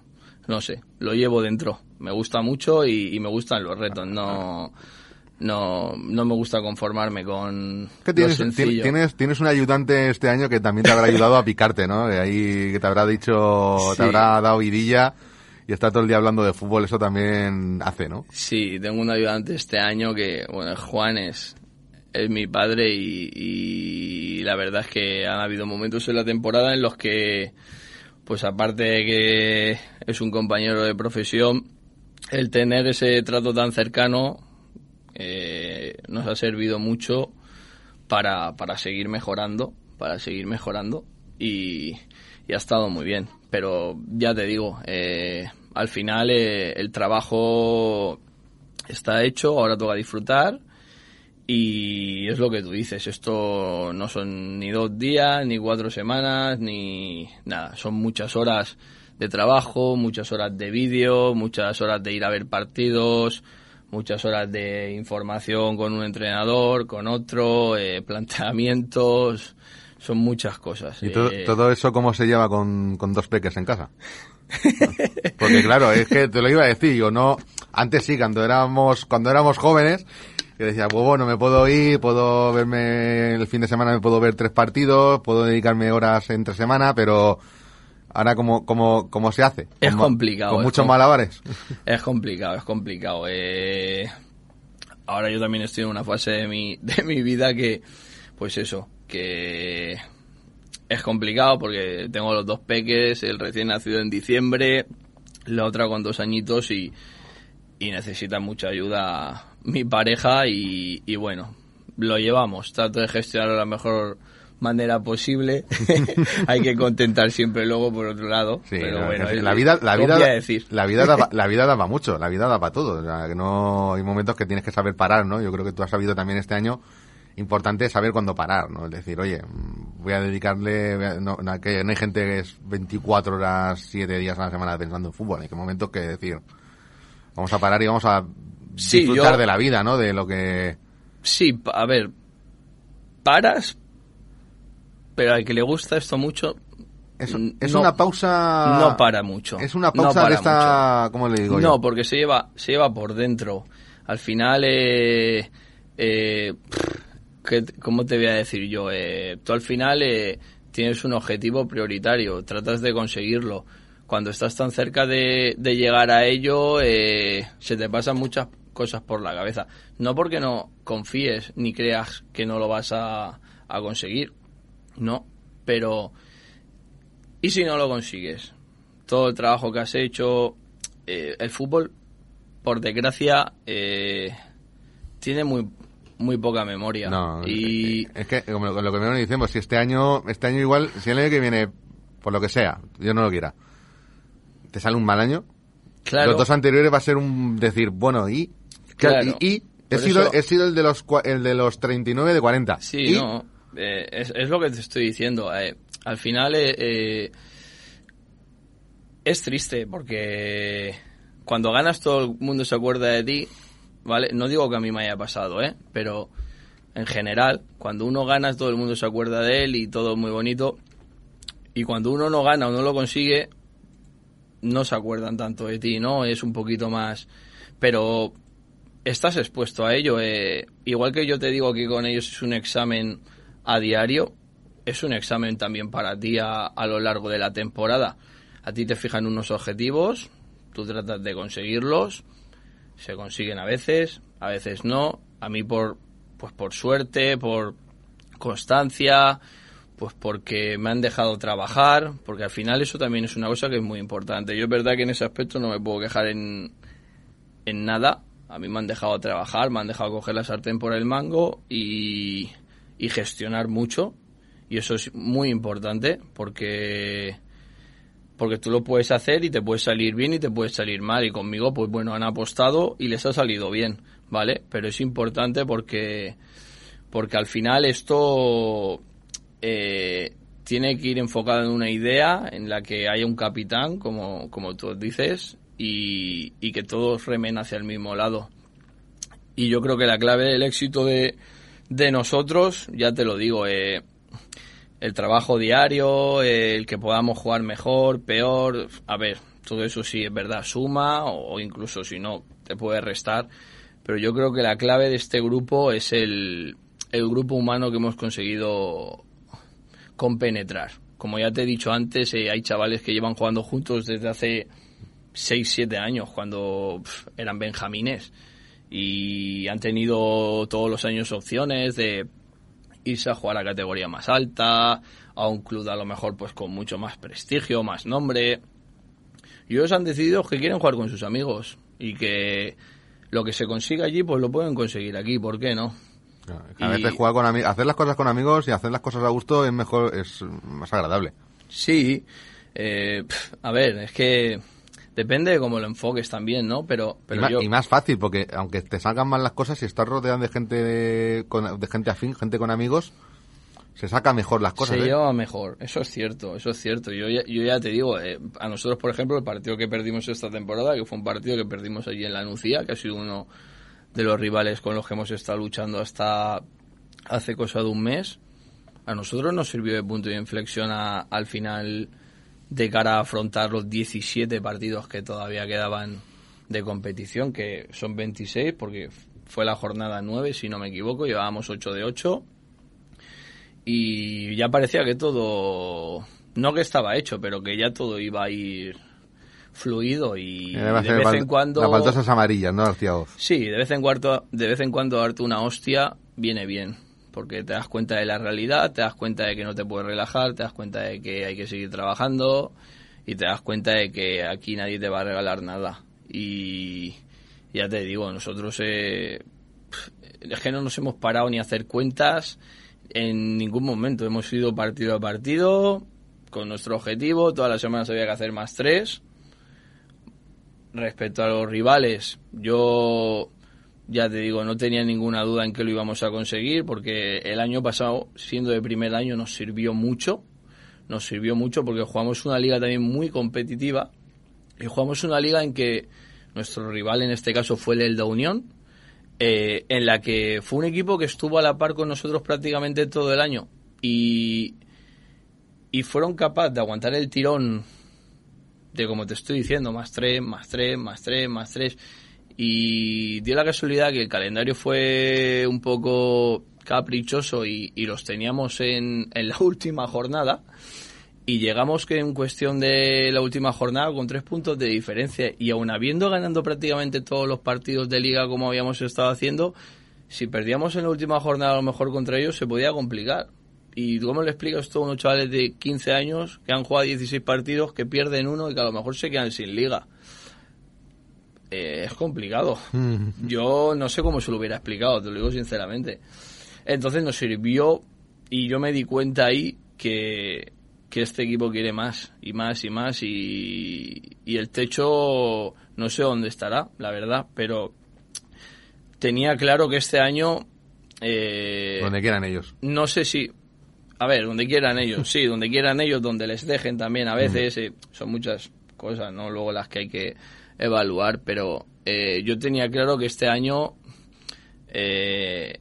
no sé, lo llevo dentro. Me gusta mucho y, y me gustan los retos. No, no, no me gusta conformarme con lo tienes, sencillo. tienes, tienes un ayudante este año que también te habrá ayudado a picarte, ¿no? Que ahí que te habrá dicho, te habrá dado vidilla y está todo el día hablando de fútbol, eso también hace, ¿no? Sí, tengo un ayudante este año que, bueno, Juan es, es mi padre y, la verdad es que han habido momentos en la temporada en los que, pues aparte de que es un compañero de profesión, el tener ese trato tan cercano eh, nos ha servido mucho para, para seguir mejorando, para seguir mejorando y, y ha estado muy bien. Pero ya te digo, eh, al final eh, el trabajo está hecho, ahora toca disfrutar y es lo que tú dices, esto no son ni dos días, ni cuatro semanas, ni nada, son muchas horas de trabajo, muchas horas de vídeo, muchas horas de ir a ver partidos, muchas horas de información con un entrenador, con otro, eh, [LAUGHS] planteamientos, son muchas cosas. Y todo, Eh, todo eso, ¿cómo se lleva con, con dos peques en casa? [LAUGHS] Porque claro, es que te lo iba a decir, yo no, antes sí, cuando éramos, cuando éramos jóvenes, que decía, pues bueno, me puedo ir, puedo verme el fin de semana, me puedo ver tres partidos, puedo dedicarme horas entre semana, pero ahora cómo, cómo, cómo se hace? Es complicado, Con es muchos com- malabares. [LAUGHS] Es complicado, es complicado. Eh, ahora yo también estoy en una fase de mi, de mi vida que, pues eso, que es complicado porque tengo los dos peques, el recién nacido en diciembre, la otra con dos añitos y, y necesita mucha ayuda mi pareja y, y bueno, lo llevamos. Trato de gestionarlo de la mejor manera posible. [LAUGHS] Hay que contentar siempre luego por otro lado. Sí, pero no, bueno, la vida, la ¿cómo vida, decir? la vida da, pa- [LAUGHS] la vida da para mucho, la vida da para todo. O sea, que no, hay momentos que tienes que saber parar, ¿no? Yo creo que tú has sabido también este año importante saber cuándo parar, ¿no? Es decir, oye, mm, voy a dedicarle, voy a- no, no, que no hay gente que es 24 horas, 7 días a la semana pensando en fútbol. Hay que momentos que decir, vamos a parar y vamos a Sí, disfrutar yo- de la vida, ¿no? De lo que, Sí, a ver, paras, pero al que le gusta esto mucho, es, es no- una pausa, no para mucho. es una pausa de esta, ¿cómo le digo yo? No, porque se lleva, se lleva por dentro. Al final, eh, eh, pff, ¿qué- ¿cómo te voy a decir yo? Eh, tú al final eh, tienes un objetivo prioritario, tratas de conseguirlo. Cuando estás tan cerca de, llegar a ello, eh, se te pasan muchas cosas por la cabeza. No porque no confíes ni creas que no lo vas a, a conseguir, no, pero ¿y si no lo consigues? Todo el trabajo que has hecho, eh, el fútbol, por desgracia, eh, tiene muy muy poca memoria. No, y es que como lo, lo que me decimos, si este año, este año igual, si el año que viene, por lo que sea, yo no lo quiera, te sale un mal año, claro, los dos anteriores va a ser un decir, bueno, y, Claro. y, y he, sido, eso- he sido el de los el de los 39 de 40. Sí, Y- no. eh, es, es lo que te estoy diciendo. eh, al final eh, eh, es triste porque cuando ganas todo el mundo se acuerda de ti, ¿vale? No digo que a mí me haya pasado, ¿eh? Pero en general, cuando uno gana todo el mundo se acuerda de él y todo muy bonito. Y cuando uno no gana o no lo consigue, no se acuerdan tanto de ti, ¿no? Es un poquito más... Pero estás expuesto a ello. eh, igual que yo te digo que con ellos es un examen a diario, es un examen también para ti a, a lo largo de la temporada. A ti te fijan unos objetivos, tú tratas de conseguirlos, se consiguen a veces, a veces no. A mí por, pues por suerte, por constancia, pues porque me han dejado trabajar, porque al final eso también es una cosa que es muy importante. Yo es verdad que en ese aspecto no me puedo quejar en, en nada. A mí me han dejado trabajar, me han dejado coger la sartén por el mango y, y gestionar mucho. Y eso es muy importante porque, porque tú lo puedes hacer y te puede salir bien y te puede salir mal. Y conmigo, pues bueno, han apostado y les ha salido bien, ¿vale? Pero es importante porque, porque al final esto eh, tiene que ir enfocado en una idea en la que haya un capitán, como, como tú dices, y, y que todos remen hacia el mismo lado. Y yo creo que la clave del éxito de, de nosotros, ya te lo digo, eh, el trabajo diario, el que podamos jugar mejor, peor, a ver, todo eso sí es verdad, suma o, incluso si no, te puede restar. Pero yo creo que la clave de este grupo es el, el grupo humano que hemos conseguido compenetrar. Como ya te he dicho antes, eh, hay chavales que llevan jugando juntos desde hace 6, 7 años, cuando pf, eran benjamines. Y han tenido todos los años opciones de irse a jugar a categoría más alta, a un club a lo mejor pues con mucho más prestigio, más nombre. Y ellos han decidido que quieren jugar con sus amigos y que lo que se consiga allí pues lo pueden conseguir aquí, ¿por qué no? A Y- veces jugar con hacer las cosas con amigos y hacer las cosas a gusto es mejor, es más agradable. Sí, eh, a ver, es que depende de cómo lo enfoques también, ¿no? Pero, y, yo... más fácil, porque aunque te salgan mal las cosas, si estás rodeado de gente con, de gente afín, gente con amigos, se saca mejor las cosas. se ¿eh? lleva mejor, eso es cierto, eso es cierto. Yo ya, yo ya te digo, eh, a nosotros, por ejemplo, el partido que perdimos esta temporada, que fue un partido que perdimos allí en la Nucía, que ha sido uno de los rivales con los que hemos estado luchando hasta hace cosa de un mes, a nosotros nos sirvió de punto de inflexión a- al final de cara a afrontar los 17 partidos que todavía quedaban de competición, que son 26, porque fue la jornada 9, si no me equivoco, llevábamos 8 de 8 y ya parecía que todo, no que estaba hecho, pero que ya todo iba a ir fluido y de vez en cuando... Las baldosas amarillas, ¿no? Sí, de vez en cuando, de vez en cuando darte una hostia viene bien, porque te das cuenta de la realidad, te das cuenta de que no te puedes relajar, te das cuenta de que hay que seguir trabajando y te das cuenta de que aquí nadie te va a regalar nada. Y ya te digo, nosotros eh, es que no nos hemos parado ni a hacer cuentas en ningún momento. Hemos ido partido a partido con nuestro objetivo. Todas las semanas había que hacer más tres. Respecto a los rivales, yo ya te digo, no tenía ninguna duda en que lo íbamos a conseguir porque el año pasado, siendo de primer año, nos sirvió mucho. Nos sirvió mucho porque jugamos una liga también muy competitiva y jugamos una liga en que nuestro rival en este caso fue el Elda Unión, eh, en la que fue un equipo que estuvo a la par con nosotros prácticamente todo el año y, y fueron capaces de aguantar el tirón de como te estoy diciendo, más tres, más tres, más tres, más tres. Y dio la casualidad que el calendario fue un poco caprichoso y, los teníamos en, en la [LAUGHS] última jornada. Y llegamos que en cuestión de la última jornada con tres puntos de diferencia y aún habiendo ganando prácticamente todos los partidos de liga como habíamos estado haciendo, si perdíamos en la última jornada a lo mejor contra ellos se podía complicar. ¿Y cómo le explicas esto a unos chavales de 15 años que han jugado 16 partidos, que pierden uno y que a lo mejor se quedan sin liga? Eh, es complicado. Yo no sé cómo se lo hubiera explicado, te lo digo sinceramente. Entonces nos sirvió y yo me di cuenta ahí que, que este equipo quiere más y más y más y, y el techo no sé dónde estará, la verdad, pero tenía claro que este año... Eh, Donde quieran ellos. no sé si. A ver, donde quieran ellos, sí, donde quieran ellos, donde les dejen también a [LAUGHS] veces. eh, son muchas cosas, ¿no? Luego las que hay que evaluar, pero eh, yo tenía claro que este año. eh,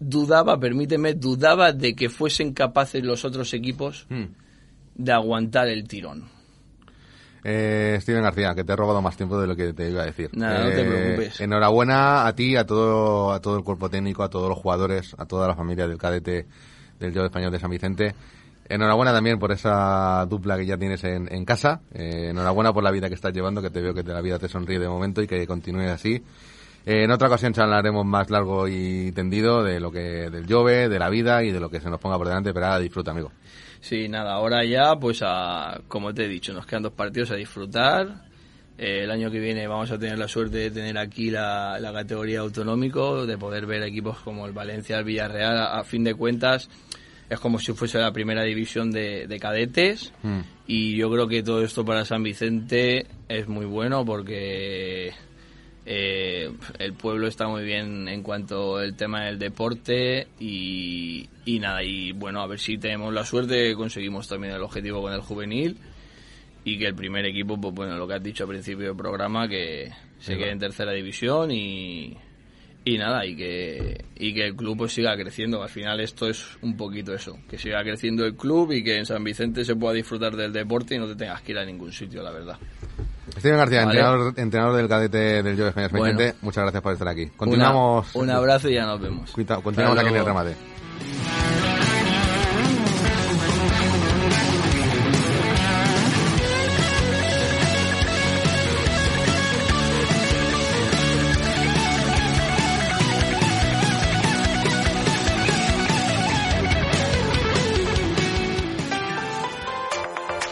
dudaba, permíteme, dudaba de que fuesen capaces los otros equipos Mm. de aguantar el tirón. Eh, Steven García, que te he robado más tiempo de lo que te iba a decir. Nada, no te Eh, preocupes. Enhorabuena a ti, a todo, a todo el cuerpo técnico, a todos los jugadores, a toda la familia del cadete del Yo Español de San Vicente. Enhorabuena también por esa dupla que ya tienes en, en casa. Eh, enhorabuena por la vida que estás llevando, que te veo que de la vida te sonríe de momento y que continúe así. Eh, en otra ocasión charlaremos más largo y tendido de lo que del Jove, de la vida y de lo que se nos ponga por delante, pero ahora disfruta, amigo. Sí, nada, ahora ya, pues a, como te he dicho, nos quedan dos partidos a disfrutar. Eh, el año que viene vamos a tener la suerte de tener aquí la, la categoría autonómico, de poder ver equipos como el Valencia, el Villarreal. A fin de cuentas, es como si fuese la primera división de, de cadetes. Mm. Y yo creo que todo esto para San Vicente es muy bueno porque eh, el pueblo está muy bien en cuanto al tema del deporte y, y nada, y bueno, a ver si tenemos la suerte conseguimos también el objetivo con el juvenil y que el primer equipo, pues bueno, lo que has dicho al principio del programa, que se quede en tercera división y, y nada, y que, y que el club pues siga creciendo. Al final esto es un poquito eso, que siga creciendo el club y que en San Vicente se pueda disfrutar del deporte y no te tengas que ir a ningún sitio, la verdad. Steven García, Vale. entrenador, entrenador del cadete del Español San Bueno. Vicente, muchas gracias por estar aquí. Continuamos. Una- un abrazo y ya nos vemos. Continuamos aquí en el remate.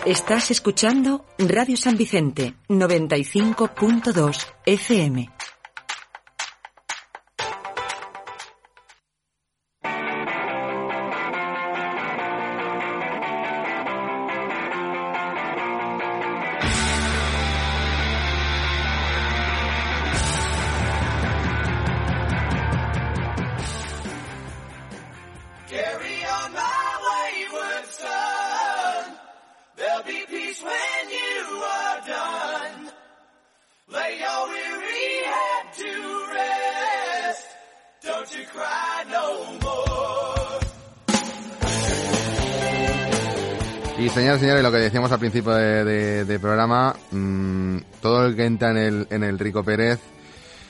Estás escuchando Radio San Vicente 95.2 FM. En el, en el Rico Pérez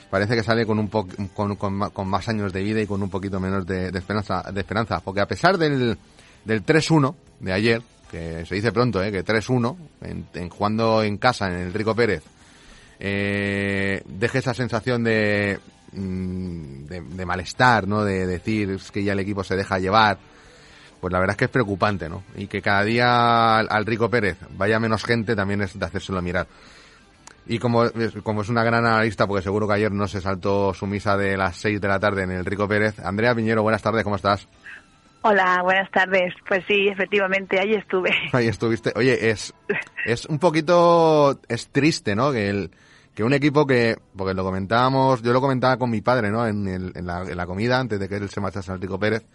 parece que sale con un po- con, con más años de vida y con un poquito menos de, esperanza, de esperanza, porque a pesar del, del 3-1 de ayer, que se dice pronto, eh, que 3-1, en, en jugando en casa en el Rico Pérez, eh, deje esa sensación de, mm, de, de malestar, ¿no? De decir es que ya el equipo se deja llevar. Pues la verdad es que es preocupante, ¿no? Y que cada día al Rico Pérez vaya menos gente también es de hacérselo mirar. Y como, como es una gran analista, porque seguro que ayer no se saltó su misa de las 6 de la tarde en el Rico Pérez. Andrea Piñero, buenas tardes, ¿cómo estás? Hola, buenas tardes. Pues sí, efectivamente, ahí estuve. [LAUGHS] Ahí estuviste. Oye, es, es un poquito, es triste, ¿no? Que el, que un equipo que, porque lo comentábamos, yo lo comentaba con mi padre, ¿no? En, el- en, la, en la comida, antes de que él se marchase al Rico Pérez,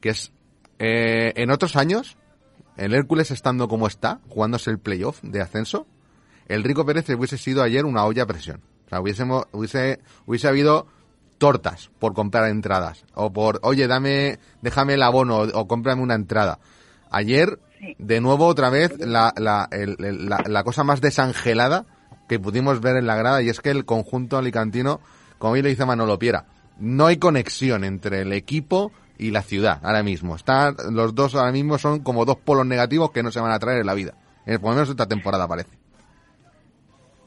que es, eh, en otros años, el Hércules estando como está, jugándose el playoff de ascenso, el Rico Pérez hubiese sido ayer una olla a presión. O sea, hubiésemos, hubiese, hubiese habido tortas por comprar entradas. O por, oye, dame, déjame el abono o, o cómprame una entrada. Ayer, de nuevo, otra vez, la, la, el- el- la, la cosa más desangelada que pudimos ver en la grada y es que el conjunto alicantino, como bien le dice Manolo Piera, no hay conexión entre el equipo y la ciudad ahora mismo. Están, los dos ahora mismo son como dos polos negativos que no se van a traer en la vida. Eh, por lo menos esta temporada parece.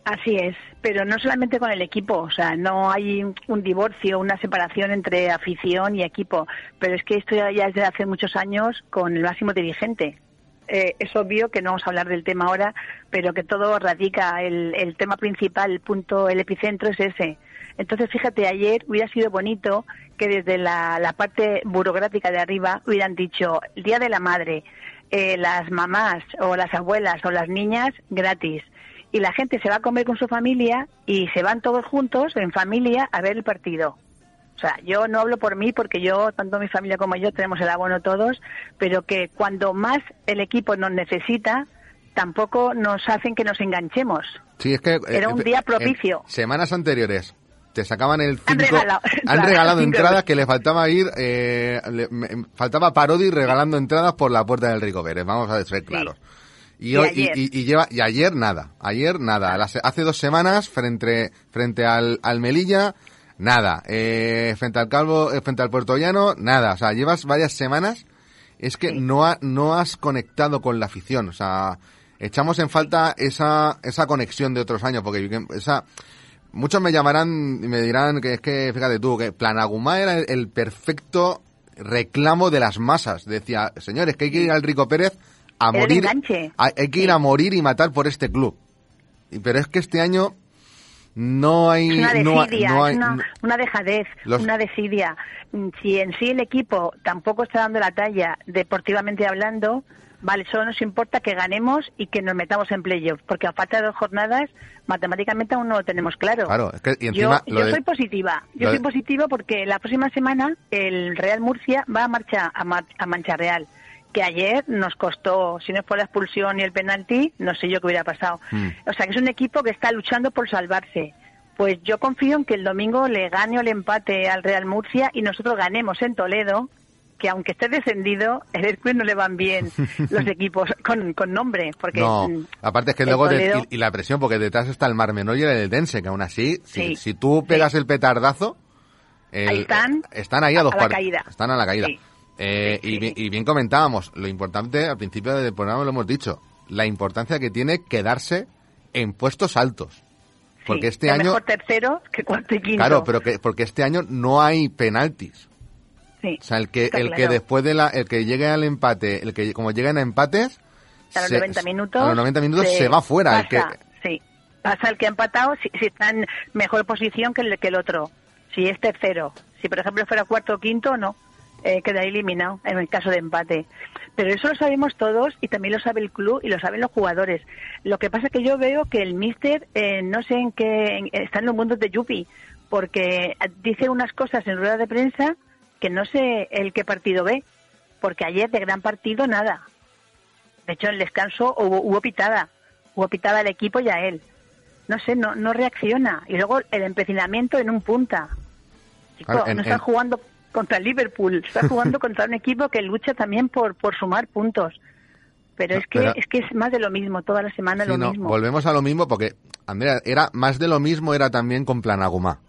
Así es, pero no solamente con el equipo, o sea, no hay un divorcio, una separación entre afición y equipo, pero es que esto ya, ya es de hace muchos años con el máximo dirigente. Eh, es obvio que no vamos a hablar del tema ahora, pero que todo radica, el, el tema principal, el punto, el epicentro es ese. Entonces, fíjate, ayer hubiera sido bonito que desde la, parte burocrática de arriba hubieran dicho, el Día de la Madre, eh, las mamás o las abuelas o las niñas gratis y la gente se va a comer con su familia y se van todos juntos en familia a ver el partido. O sea, yo no hablo por mí porque yo, tanto mi familia como yo, tenemos el abono todos, pero que cuando más el equipo nos necesita, tampoco nos hacen que nos enganchemos. Sí, es que... eh, Era un eh, día propicio. semanas anteriores te sacaban el 5... Han regalado Han entradas, regalado entradas que le faltaba ir... Eh, le- me- faltaba Parodi regalando entradas por la puerta del Rico Pérez, vamos a ser claros. Y hoy- ayer. y- y- y lleva, y ayer nada, ayer nada. Las- hace dos semanas, frente, frente al, al Melilla, nada. Eh, frente al Calvo, eh, frente al Puerto Llano, nada. O sea, llevas varias semanas, es que no, ha- no has conectado con la afición. O sea, echamos en falta esa, esa conexión de otros años, porque esa, muchos me llamarán y me dirán que es que, fíjate tú, que Planagumá era el, el perfecto reclamo de las masas. Decía, señores, que hay que ir al Rico Pérez a Era morir. Hay, que ir a morir y matar por este club. Pero es que este año no hay... Es una no, hay- desidia, no hay- es una, una dejadez, Los- una desidia. Si en sí el equipo tampoco está dando la talla deportivamente hablando, vale, solo nos importa que ganemos y que nos metamos en playoff, porque a falta de dos jornadas, matemáticamente aún no lo tenemos claro. Claro, es que, y yo encima... yo de- soy positiva, yo soy de- positiva porque la próxima semana el Real Murcia va a marcha a, Mar- a Mancha Real, que ayer nos costó, si no fue la expulsión y el penalti, no sé yo qué hubiera pasado. Mm. O sea, que es un equipo que está luchando por salvarse. Pues yo confío en que el domingo le gane o le empate al Real Murcia y nosotros ganemos en Toledo, que aunque esté descendido, el Hércules no le van bien [LAUGHS] los equipos con, con nombre, porque No, aparte es que el luego... de- y, y la presión, porque detrás está el Mar Menor y el Dense, que aún así, si, Sí, si tú pegas el petardazo... el- Ahí están, Están ahí a dos a la caída. Están a la caída. Sí. Eh, y, bien, y bien comentábamos, lo importante, al principio del programa lo hemos dicho, la importancia que tiene quedarse en puestos altos. Porque sí, este es año... mejor tercero que cuarto y quinto. Claro, pero que, porque este año no hay penaltis. Sí, O sea, el que, el que después de la, el que llegue al empate, el que como lleguen a empates, a los se- 90 minutos. a los 90 minutos se, va fuera. el que, pasa, Sí, pasa el que ha empatado si, si está en mejor posición que el, que el otro. Si es tercero. Si, por ejemplo, fuera cuarto o quinto, no. Eh, queda eliminado en el caso de empate. Pero eso lo sabemos todos y también lo sabe el club y lo saben los jugadores. Lo que pasa es que yo veo que el míster, eh, no sé en qué, en- está en los mundos de Yupi, porque dice unas cosas en rueda de prensa que no sé el qué partido ve, porque ayer de gran partido nada. De hecho, en el descanso hubo, hubo pitada. Hubo pitada al equipo y a él. No sé, no, no reacciona. Y luego el empecinamiento en un punta. Chico, en- no está en- jugando contra Liverpool, está jugando [LAUGHS] contra un equipo que lucha también por, por sumar puntos. Pero No, es que pero- es que es más de lo mismo, toda la semana Sí, lo no, mismo. volvemos a lo mismo porque, Andrea, era más de lo mismo, era también con Planagumá.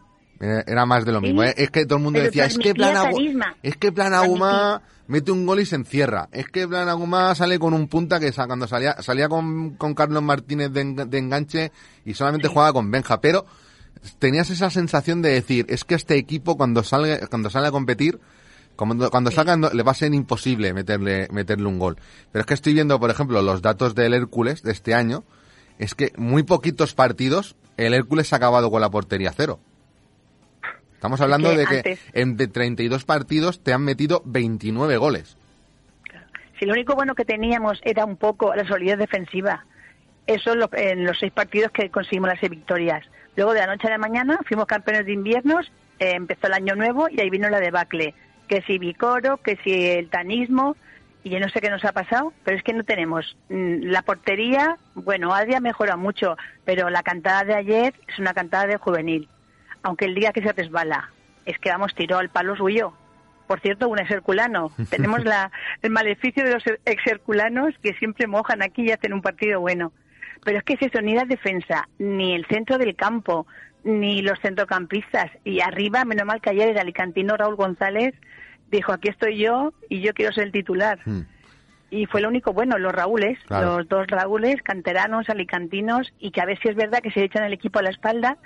Era era más de lo mismo. Sí, ¿eh? Es que todo el mundo decía, es que carisma. es que Planagumá mete un gol y se encierra. Es que Planagumá sale con un punta que cuando salía, salía con, con Carlos Martínez de, en- de enganche y solamente jugaba con Benja. Pero tenías esa sensación de decir, es que este equipo cuando salga, cuando sale a competir, cuando, cuando salga no- le va a ser imposible meterle, meterle un gol. Pero es que estoy viendo, por ejemplo, los datos del Hércules de este año, es que muy poquitos partidos el Hércules ha acabado con la portería cero. Estamos hablando que de que antes- en de 32 partidos te han metido 29 goles. Si lo único bueno que teníamos era un poco la solidez defensiva. Eso en, lo- en los seis partidos que conseguimos las seis victorias. Luego de la noche a la mañana fuimos campeones de inviernos, eh, empezó el año nuevo y ahí vino la debacle. Que si Vicoro, que si el tanismo, y yo no sé qué nos ha pasado, pero es que no tenemos. mm, La portería, bueno, Adria mejora mucho, pero la cantada de ayer es una cantada de juvenil. Aunque el día que se resbala, es que vamos, tiró al palo suyo. Por cierto, un exherculano. [LAUGHS] Tenemos la, el maleficio de los exherculanos que siempre mojan aquí y hacen un partido bueno. Pero es que es eso, ni la defensa, ni el centro del campo, ni los centrocampistas. Y arriba, menos mal que ayer el alicantino Raúl González dijo, aquí estoy yo y yo quiero ser el titular. Hmm. Y fue lo único bueno, los Raúles, Claro. los dos Raúles, canteranos, alicantinos, y que a ver si es verdad que se echan el equipo a la espalda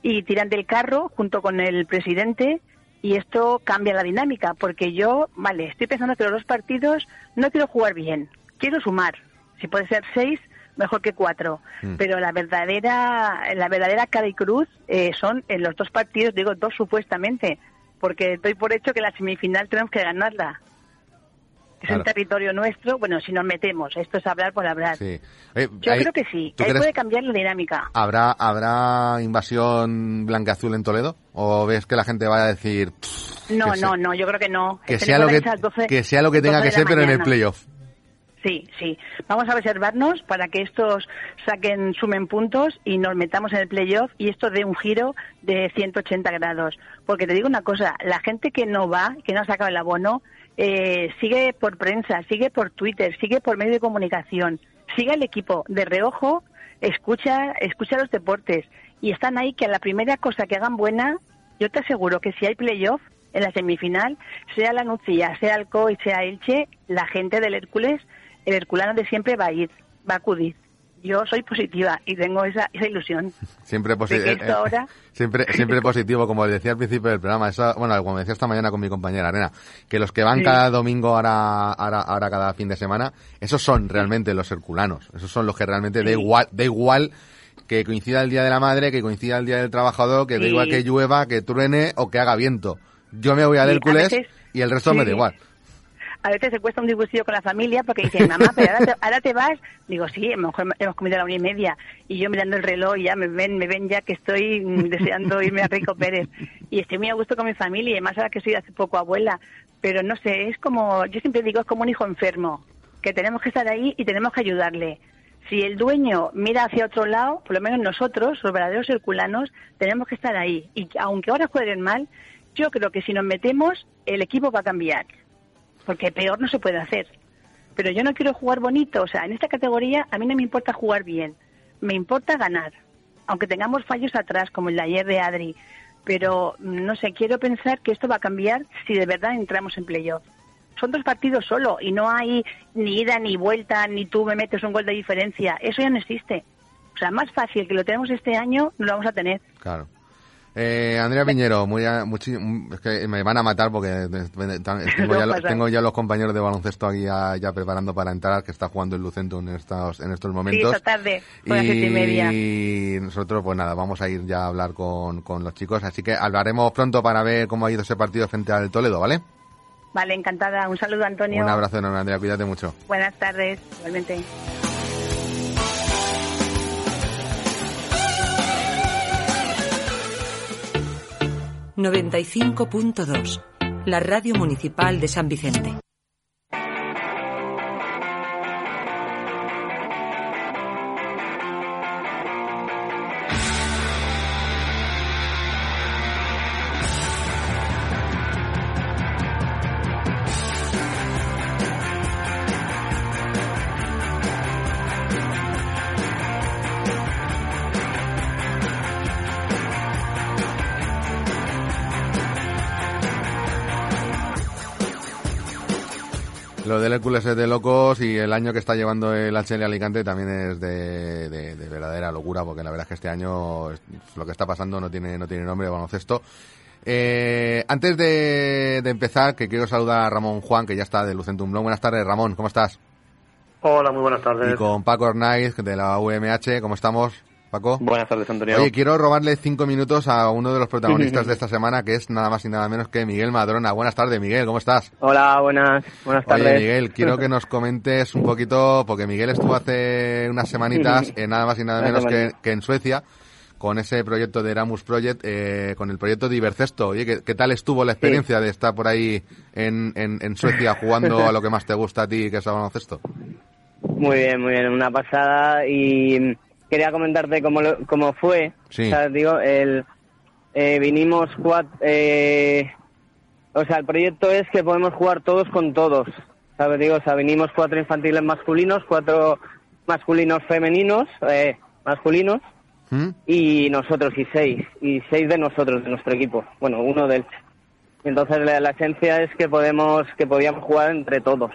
y tiran del carro junto con el presidente y esto cambia la dinámica, porque yo, vale, estoy pensando que los dos partidos no quiero jugar bien, quiero sumar. Si puede ser seis, mejor que cuatro. Mm. Pero la verdadera, la verdadera cara y cruz eh, son en los dos partidos, digo dos supuestamente, porque doy por hecho que la semifinal tenemos que ganarla. Es Claro. un territorio nuestro, bueno, si nos metemos, esto es hablar por hablar. Sí. Eh, Yo creo que sí, ¿tú ahí puede cambiar la dinámica. ¿Habrá, ¿Habrá invasión blanca-azul en Toledo? ¿O ves que la gente va a decir "Pff, No, no, no, yo creo que no. que Este sea, lo que, Nicolás a las 12 que sea lo que tenga 12 que ser, pero en el playoff? Sí, sí. Vamos a reservarnos para que estos saquen, sumen puntos y nos metamos en el playoff y esto dé un giro de 180 grados. Porque te digo una cosa, la gente que no va, que no ha sacado el abono, eh, sigue por prensa, sigue por Twitter, sigue por medio de comunicación, sigue al equipo de reojo, escucha, escucha los deportes y están ahí que a la primera cosa que hagan buena, yo te aseguro que si hay playoff en la semifinal, sea la Nucía, sea Alcoy, sea Elche, la gente del Hércules, el herculano de siempre va a ir, va a acudir. Yo soy positiva y tengo esa, esa ilusión. Siempre, posi- De que eh, eh, ahora- [LAUGHS] siempre, siempre positivo, como decía al principio del programa. Eso, bueno, como decía esta mañana con mi compañera Arena, que los que van Sí. cada domingo, ahora, ahora, ahora cada fin de semana, esos son realmente los herculanos. Esos son los que realmente da Sí. igual, da igual que coincida el Día de la Madre, que coincida el Día del Trabajador, que da Sí. igual que llueva, que truene o que haga viento. Yo me voy al Hércules veces- y el resto me da igual. A veces se cuesta un disgustillo con la familia porque dicen, mamá, pero ahora te, ahora te vas. Digo, sí, a lo mejor hemos comido a la una y media. Y yo mirando el reloj ya me ven, me ven ya que estoy mm, deseando irme a Rico Pérez. Y estoy muy a gusto con mi familia, y además ahora que soy hace poco abuela. Pero no sé, es como, yo siempre digo, es como un hijo enfermo, que tenemos que estar ahí y tenemos que ayudarle. Si el dueño mira hacia otro lado, por lo menos nosotros, los verdaderos herculanos, tenemos que estar ahí. Y aunque ahora jueguen mal, yo creo que si nos metemos, el equipo va a cambiar porque peor no se puede hacer. Pero yo no quiero jugar bonito, o sea, en esta categoría a mí no me importa jugar bien, me importa ganar, aunque tengamos fallos atrás, como el de ayer de Adri. Pero mm, no sé, quiero pensar que esto va a cambiar si de verdad entramos en playoff. Son dos partidos solo y no hay ni ida ni vuelta, ni tú me metes un gol de diferencia. Eso ya no existe. O sea, más fácil que lo tenemos este año, no lo vamos a tener. Claro. Eh, Andrea Piñero, muy, a- muchi- mm, es que me van a matar porque [LAUGHS] tengo, ya, tengo los compañeros de baloncesto aquí ya, ya preparando para entrar, que está jugando el Lucento en estos, en estos Sí, momentos. esta tarde, por las siete y media. Y nosotros, pues nada, vamos a ir ya a hablar con, con los chicos, así que hablaremos pronto para ver cómo ha ido ese partido frente al Toledo, ¿vale? Vale, encantada. Un saludo, Antonio. Un abrazo enorme, Andrea, cuídate mucho. Buenas tardes, igualmente. ...95.2... ...la radio municipal de San Vicente. Es de locos y el año que está llevando el HL Alicante también es de, de- de verdadera locura porque la verdad es que este año lo que está pasando no tiene, no tiene nombre de baloncesto. Eh, antes de, de empezar, que quiero saludar a Ramón Juan, que ya está de Lucentum Blog. Buenas tardes, Ramón, ¿cómo estás? Hola, muy buenas tardes. Y con Paco Ornaiz, de la UMH, ¿cómo estamos, Paco? Buenas tardes, Antonio. Oye, quiero robarle cinco minutos a uno de los protagonistas [LAUGHS] de esta semana, que es nada más y nada menos que Miguel Madrona. Buenas tardes, Miguel, ¿cómo estás? Hola, buenas, buenas Oye, tardes. Miguel, quiero que nos comentes un poquito, porque Miguel estuvo hace unas semanitas, [LAUGHS] eh, nada más y nada menos que, en Suecia, con ese proyecto de Eramus Project, eh, con el proyecto de Ibercesto. Oye, ¿qué, qué tal estuvo la experiencia de estar por ahí en, en, en Suecia jugando a lo que más te gusta a ti, que es el baloncesto? Muy bien, muy bien, una pasada y quería comentarte cómo, lo- cómo fue. Sí. O sea, digo, el, eh, vinimos cuatro, eh, o sea, el proyecto es que podemos jugar todos con todos. ¿Sabes? Digo, o sea, vinimos cuatro infantiles masculinos, cuatro masculinos femeninos, eh, masculinos, ¿Mm? y nosotros y seis, y seis de nosotros, de nuestro equipo. Bueno, uno del. Entonces la, la esencia es que podemos, que podíamos jugar entre todos.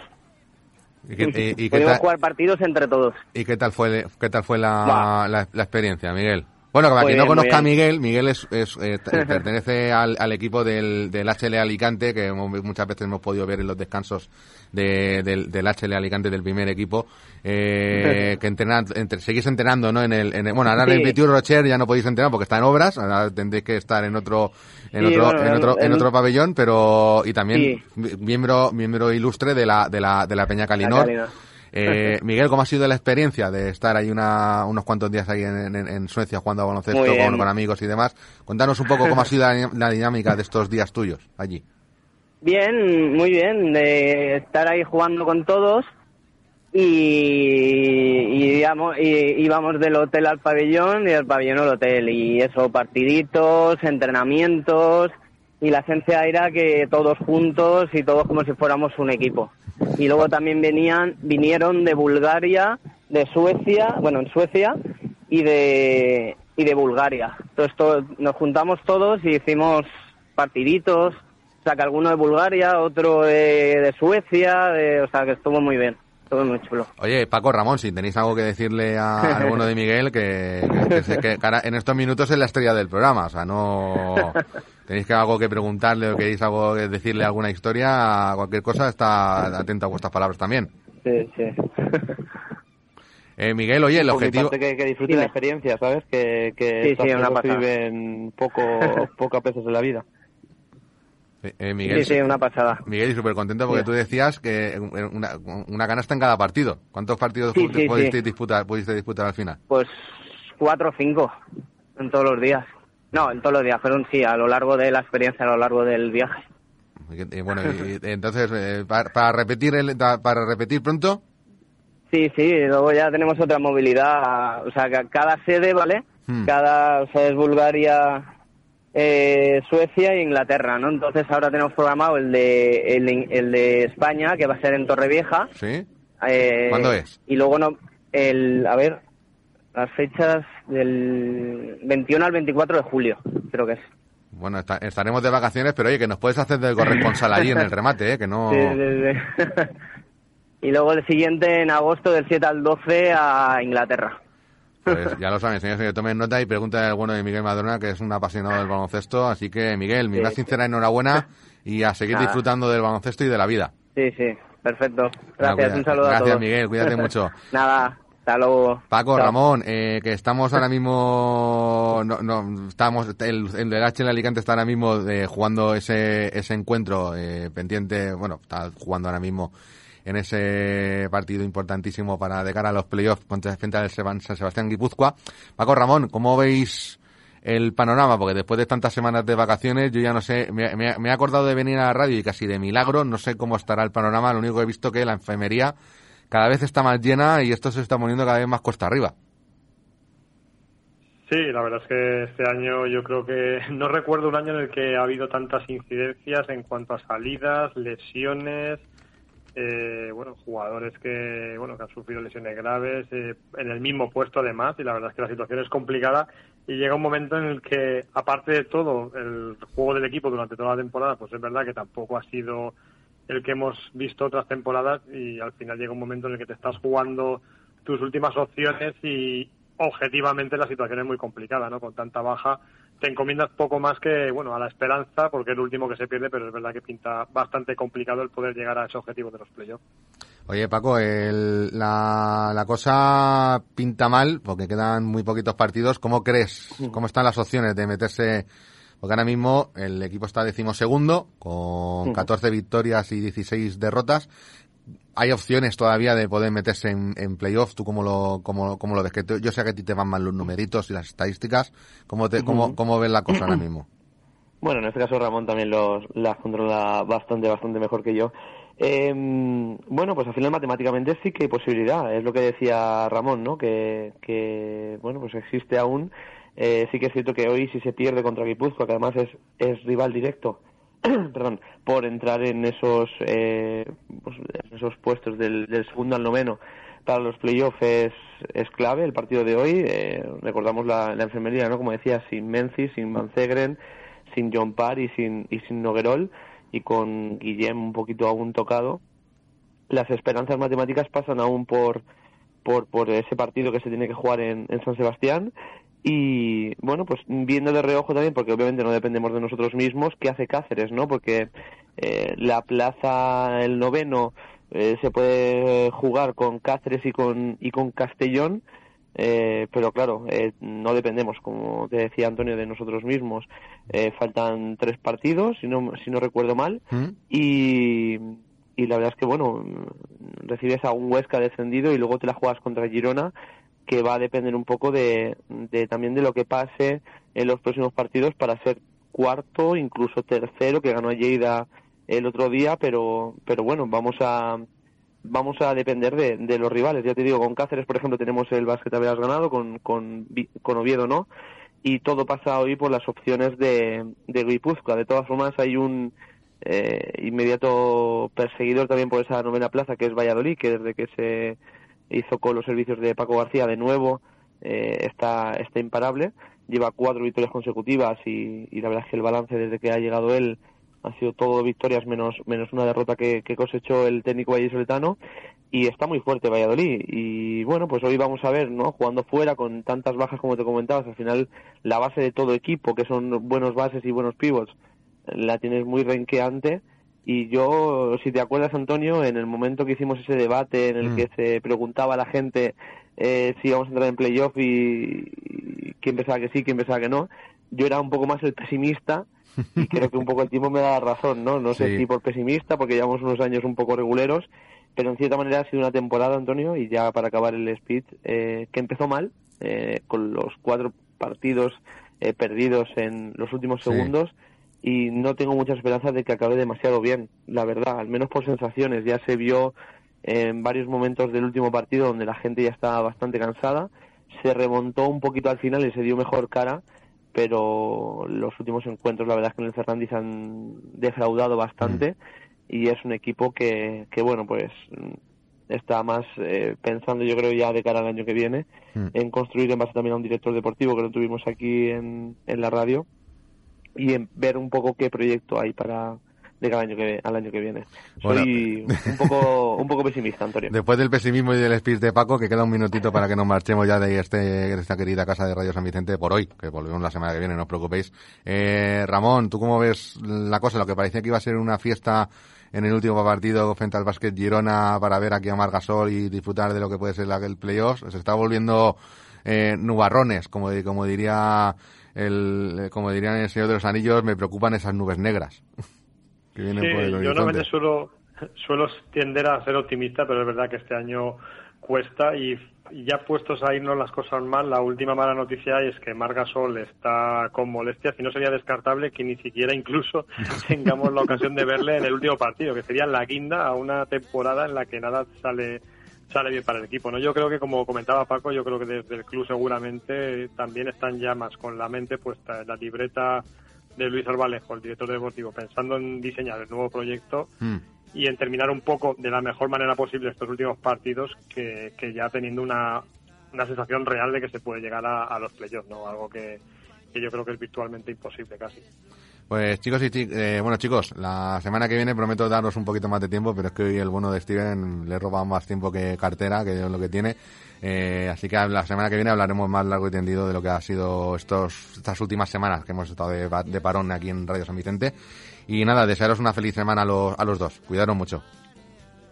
¿Y qué, y- y qué podíamos tal, jugar partidos entre todos. y qué tal fue, qué tal fue la, la, la experiencia, Miguel? Bueno, para quien no conozca a. Miguel, Miguel es, es, eh, t- [LAUGHS] pertenece al, al equipo del, del HL Alicante, que hemos- muchas veces hemos podido ver en los descansos de- del, del HL Alicante del primer equipo, eh, [LAUGHS] que entrenan, entre, seguís entrenando, ¿no? En el, en el- bueno, ahora en el. Betiu Rocher ya no podéis entrenar porque está en obras, ahora tendréis que estar en otro, en Sí, otro, bueno, en otro, en en- otro pabellón, pero, y también Sí. miembro, miembro ilustre de la, de la, de la Peña Calinor. Calinor. Eh, [LAUGHS] Miguel, ¿cómo ha sido la experiencia de estar ahí una, unos cuantos días ahí en, en- en Suecia jugando a baloncesto con, con amigos y demás? Cuéntanos un poco cómo ha sido la, la dinámica de estos días tuyos allí. Bien, muy bien, de estar ahí jugando con todos y, y, y íbamos del hotel al pabellón y del pabellón al hotel y eso, partiditos, entrenamientos y la esencia era que todos juntos y todos como si fuéramos un equipo. Y luego también venían, vinieron de Bulgaria, de Suecia, bueno, en Suecia y de, y de Bulgaria. Entonces to- nos juntamos todos y hicimos partiditos, sea, que alguno de Bulgaria, otro de, de Suecia, de- o sea, que estuvo muy bien, estuvo muy chulo. Oye, Paco Ramón, si tenéis algo que decirle a, [LAUGHS] al bueno de Miguel, que, que- que que cara- en estos minutos es la estrella del programa, o sea, no... Tenéis que algo que preguntarle o queréis algo que decirle alguna historia, cualquier cosa, está atento a vuestras palabras también. Sí, sí. Eh, Miguel, oye, el Por objetivo... que, que disfrute Dime. la experiencia, ¿sabes? Que, que Sí, sí, una viven poco, pocas veces en la vida. Eh, eh, Miguel, Sí, sí, una pasada. Miguel, y súper contento porque Sí. tú decías que una, una canasta en cada partido. ¿Cuántos partidos Sí, sí, pudiste, disputar, pudiste disputar al final? Pues cuatro o cinco en todos los días. No, en todos los días, fueron sí, a lo largo de la experiencia, a lo largo del viaje. Y, bueno, y- entonces, eh, para, para repetir el, para repetir pronto, Sí, sí, luego ya tenemos otra movilidad, o sea, que cada sede, ¿vale? Hmm. Cada, o sea, es Bulgaria, eh, Suecia e Inglaterra, ¿no? Entonces ahora tenemos programado el de, el, el de España, que va a ser en Torrevieja. ¿sí? Eh, ¿Cuándo es? Y luego no, el, a ver, las fechas del 21 al 24 de julio, creo que es. Bueno, esta- estaremos de vacaciones, pero oye, que nos puedes hacer de corresponsal allí en el remate, ¿eh? Que no... [LAUGHS] Sí, sí, sí. [LAUGHS] y luego el siguiente en agosto del 7 al 12 a Inglaterra. Pues ya lo saben, señores, que tomen nota y pregunta al bueno de Miguel Madrona, que es un apasionado del baloncesto. Así que, Miguel, mi Sí, más sincera enhorabuena y a seguir Nada. disfrutando del baloncesto y de la vida. Sí, sí, perfecto. Gracias, un saludo a Gracias, todos. Miguel, cuídate mucho. [LAUGHS] Nada, hasta luego. Paco, Chao. Ramón, eh, que estamos ahora mismo, no, no, estamos, el, el H en Alicante está ahora mismo eh, jugando ese, ese encuentro eh, pendiente, bueno, está jugando ahora mismo en ese partido importantísimo para de cara a los playoffs contra frente al San Sebastián Guipúzcoa. Paco, Ramón, ¿cómo veis el panorama? Porque después de tantas semanas de vacaciones, yo ya no sé, me, me- he acordado de venir a la radio y casi de milagro, no sé cómo estará el panorama, lo único que he visto que la enfermería cada vez está más llena y esto se está poniendo cada vez más costa arriba. Sí, la verdad es que este año yo creo que [LAUGHS] no recuerdo un año en el que ha habido tantas incidencias en cuanto a salidas, lesiones, eh, bueno, jugadores que bueno que han sufrido lesiones graves eh, en el mismo puesto además y la verdad es que la situación es complicada y llega un momento en el que aparte de todo el juego del equipo durante toda la temporada pues es verdad que tampoco ha sido el que hemos visto otras temporadas y al final llega un momento en el que te estás jugando tus últimas opciones y objetivamente la situación es muy complicada, ¿no? Con tanta baja te encomiendas poco más que, bueno, a la esperanza porque es el último que se pierde, pero es verdad que pinta bastante complicado el poder llegar a ese objetivo de los playoffs. Oye, Paco, el, la, la cosa pinta mal porque quedan muy poquitos partidos. ¿Cómo crees? ¿Cómo están las opciones de meterse? Porque ahora mismo el equipo está decimosegundo con 14 victorias y 16 derrotas. ¿Hay opciones todavía de poder meterse en, en playoff? ¿Tú cómo lo, cómo, cómo lo ves? Que te- yo sé que a ti te van mal los numeritos y las estadísticas. ¿Cómo, te, cómo, cómo ves la cosa ahora mismo? [CLEARS THROAT] Bueno, en este caso Ramón también los, las controla bastante, bastante mejor que yo. Eh, bueno, pues al final matemáticamente sí que hay posibilidad, es lo que decía Ramón, ¿no? Que, que bueno, pues existe aún. Eh, sí que es cierto que hoy si se pierde contra Guipúzcoa, que además es, es rival directo, [CLEARS THROAT] perdón, por entrar en esos, eh, pues, en esos puestos del, segundo al noveno para los playoffs es, es clave el partido de hoy. Eh, recordamos la, la enfermería, ¿no? Como decía, sin Menzi, sin Mancegren, sin John Parr y sin, y sin Noguerol y con Guillem un poquito aún tocado. Las esperanzas matemáticas pasan aún por, por, por ese partido que se tiene que jugar en San Sebastián y bueno, pues viendo de reojo también, porque obviamente no dependemos de nosotros mismos, ¿qué hace Cáceres, no? Porque eh, la plaza, el noveno, eh, se puede jugar con Cáceres y con, y con Castellón, eh, pero claro, eh, no dependemos, como te decía Antonio, de nosotros mismos. Eh, faltan tres partidos, si no, si no recuerdo mal, y, y la verdad es que, bueno, recibes a un Huesca descendido y luego te la juegas contra Girona, que va a depender un poco de, también de lo que pase en los próximos partidos para ser cuarto, incluso tercero, que ganó Lleida el otro día, pero, pero bueno, vamos a vamos a depender de, los rivales. Ya te digo, con Cáceres, por ejemplo, tenemos el básquet habías ganado, con, con, con Oviedo no, y todo pasa hoy por las opciones de, de Guipúzcoa. De todas formas, hay un eh, inmediato perseguidor también por esa novena plaza, que es Valladolid, que desde que se hizo con los servicios de Paco García de nuevo eh, está, está imparable. Lleva cuatro victorias consecutivas y, la verdad es que el balance desde que ha llegado él ha sido todo victorias menos, menos una derrota que, que cosechó el técnico vallisoletano y está muy fuerte Valladolid y bueno pues hoy vamos a ver no jugando fuera con tantas bajas como te comentabas al final la base de todo equipo que son buenos bases y buenos pivots la tienes muy renqueante y yo si te acuerdas Antonio en el momento que hicimos ese debate en el Mm. que se preguntaba a la gente eh, si íbamos a entrar en playoff y, y quién pensaba que sí quién pensaba que no yo era un poco más el pesimista y [LAUGHS] creo que un poco el tiempo me da razón, ¿no? No sé si por pesimista, porque llevamos unos años un poco reguleros, pero en cierta manera ha sido una temporada, Antonio, y ya para acabar el speed, eh, que empezó mal, eh, con los cuatro partidos eh, perdidos en los últimos Sí. Y no tengo muchas esperanzas de que acabe demasiado bien, la verdad, al menos por sensaciones. Ya se vio en varios momentos del último partido donde la gente ya estaba bastante cansada, se remontó un poquito al final y se dio mejor cara, pero los últimos encuentros la verdad es que en el Fernández han defraudado bastante y es un equipo que, que bueno pues está más eh, pensando yo creo ya de cara al año que viene Mm. en construir en base también a un director deportivo que lo tuvimos aquí en, en la radio y en ver un poco qué proyecto hay para de cada año que al año que viene Bueno. soy un poco un poco pesimista Antonio Después del pesimismo y del speech de Paco, que queda un minutito para que nos marchemos ya de, este, de esta querida casa de Radio San Vicente por hoy, que volvemos la semana que viene, no os preocupéis. Eh, Ramón, ¿tú cómo ves la cosa? Lo que parecía que iba a ser una fiesta en el último partido frente al Basket Girona para ver aquí a Margasol y disfrutar de lo que puede ser el playoff, se está volviendo eh, nubarrones, como, como diría el, como dirían el Señor de los Anillos, me preocupan esas nubes negras [LAUGHS] que vienen Sí, por el yo horizonte. normalmente suelo, suelo tender a ser optimista, pero es verdad que este año cuesta y, y ya puestos a irnos las cosas mal, la última mala noticia es que Margasol está con molestias y no sería descartable que ni siquiera incluso [LAUGHS] tengamos la ocasión de verle en el último partido, que sería la guinda a una temporada en la que nada sale sale bien para el equipo. ¿no? Yo creo que, como comentaba Paco, yo creo que desde el club seguramente también están ya más con la mente puesta en la libreta de Luis Albalejo, el director deportivo, pensando en diseñar el nuevo proyecto Mm. y en terminar un poco de la mejor manera posible estos últimos partidos que, que ya teniendo una, una sensación real de que se puede llegar a, a los playoffs, ¿no? Algo que, que yo creo que es virtualmente imposible casi. Pues chicos y chi- eh, bueno chicos, la semana que viene prometo daros un poquito más de tiempo, pero es que hoy el bono de Steven le he robado más tiempo que cartera, que es lo que tiene. Eh, así que la semana que viene hablaremos más largo y tendido de lo que ha sido estos, estas últimas semanas que hemos estado de, de parón aquí en Radio San Vicente. Y nada, desearos una feliz semana a los, a los dos. Cuidaros mucho.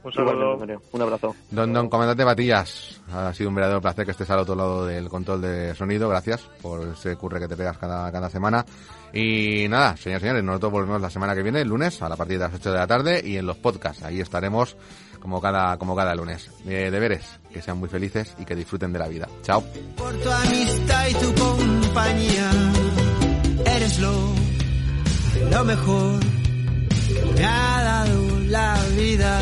Un Igualmente, saludo. Un abrazo. Don, don Comandante Batillas, ha sido un verdadero placer que estés al otro lado del control de sonido. Gracias por ese curre que te pegas cada, cada semana. Y nada, señores y señores, nosotros volvemos la semana que viene, el lunes, a la partir de las 8 de la tarde y en los podcasts. Ahí estaremos como cada, como cada lunes. Eh, deberes, que sean muy felices y que disfruten de la vida. Chao. por tu amistad y tu compañía. Eres lo, lo mejor que me ha dado la vida.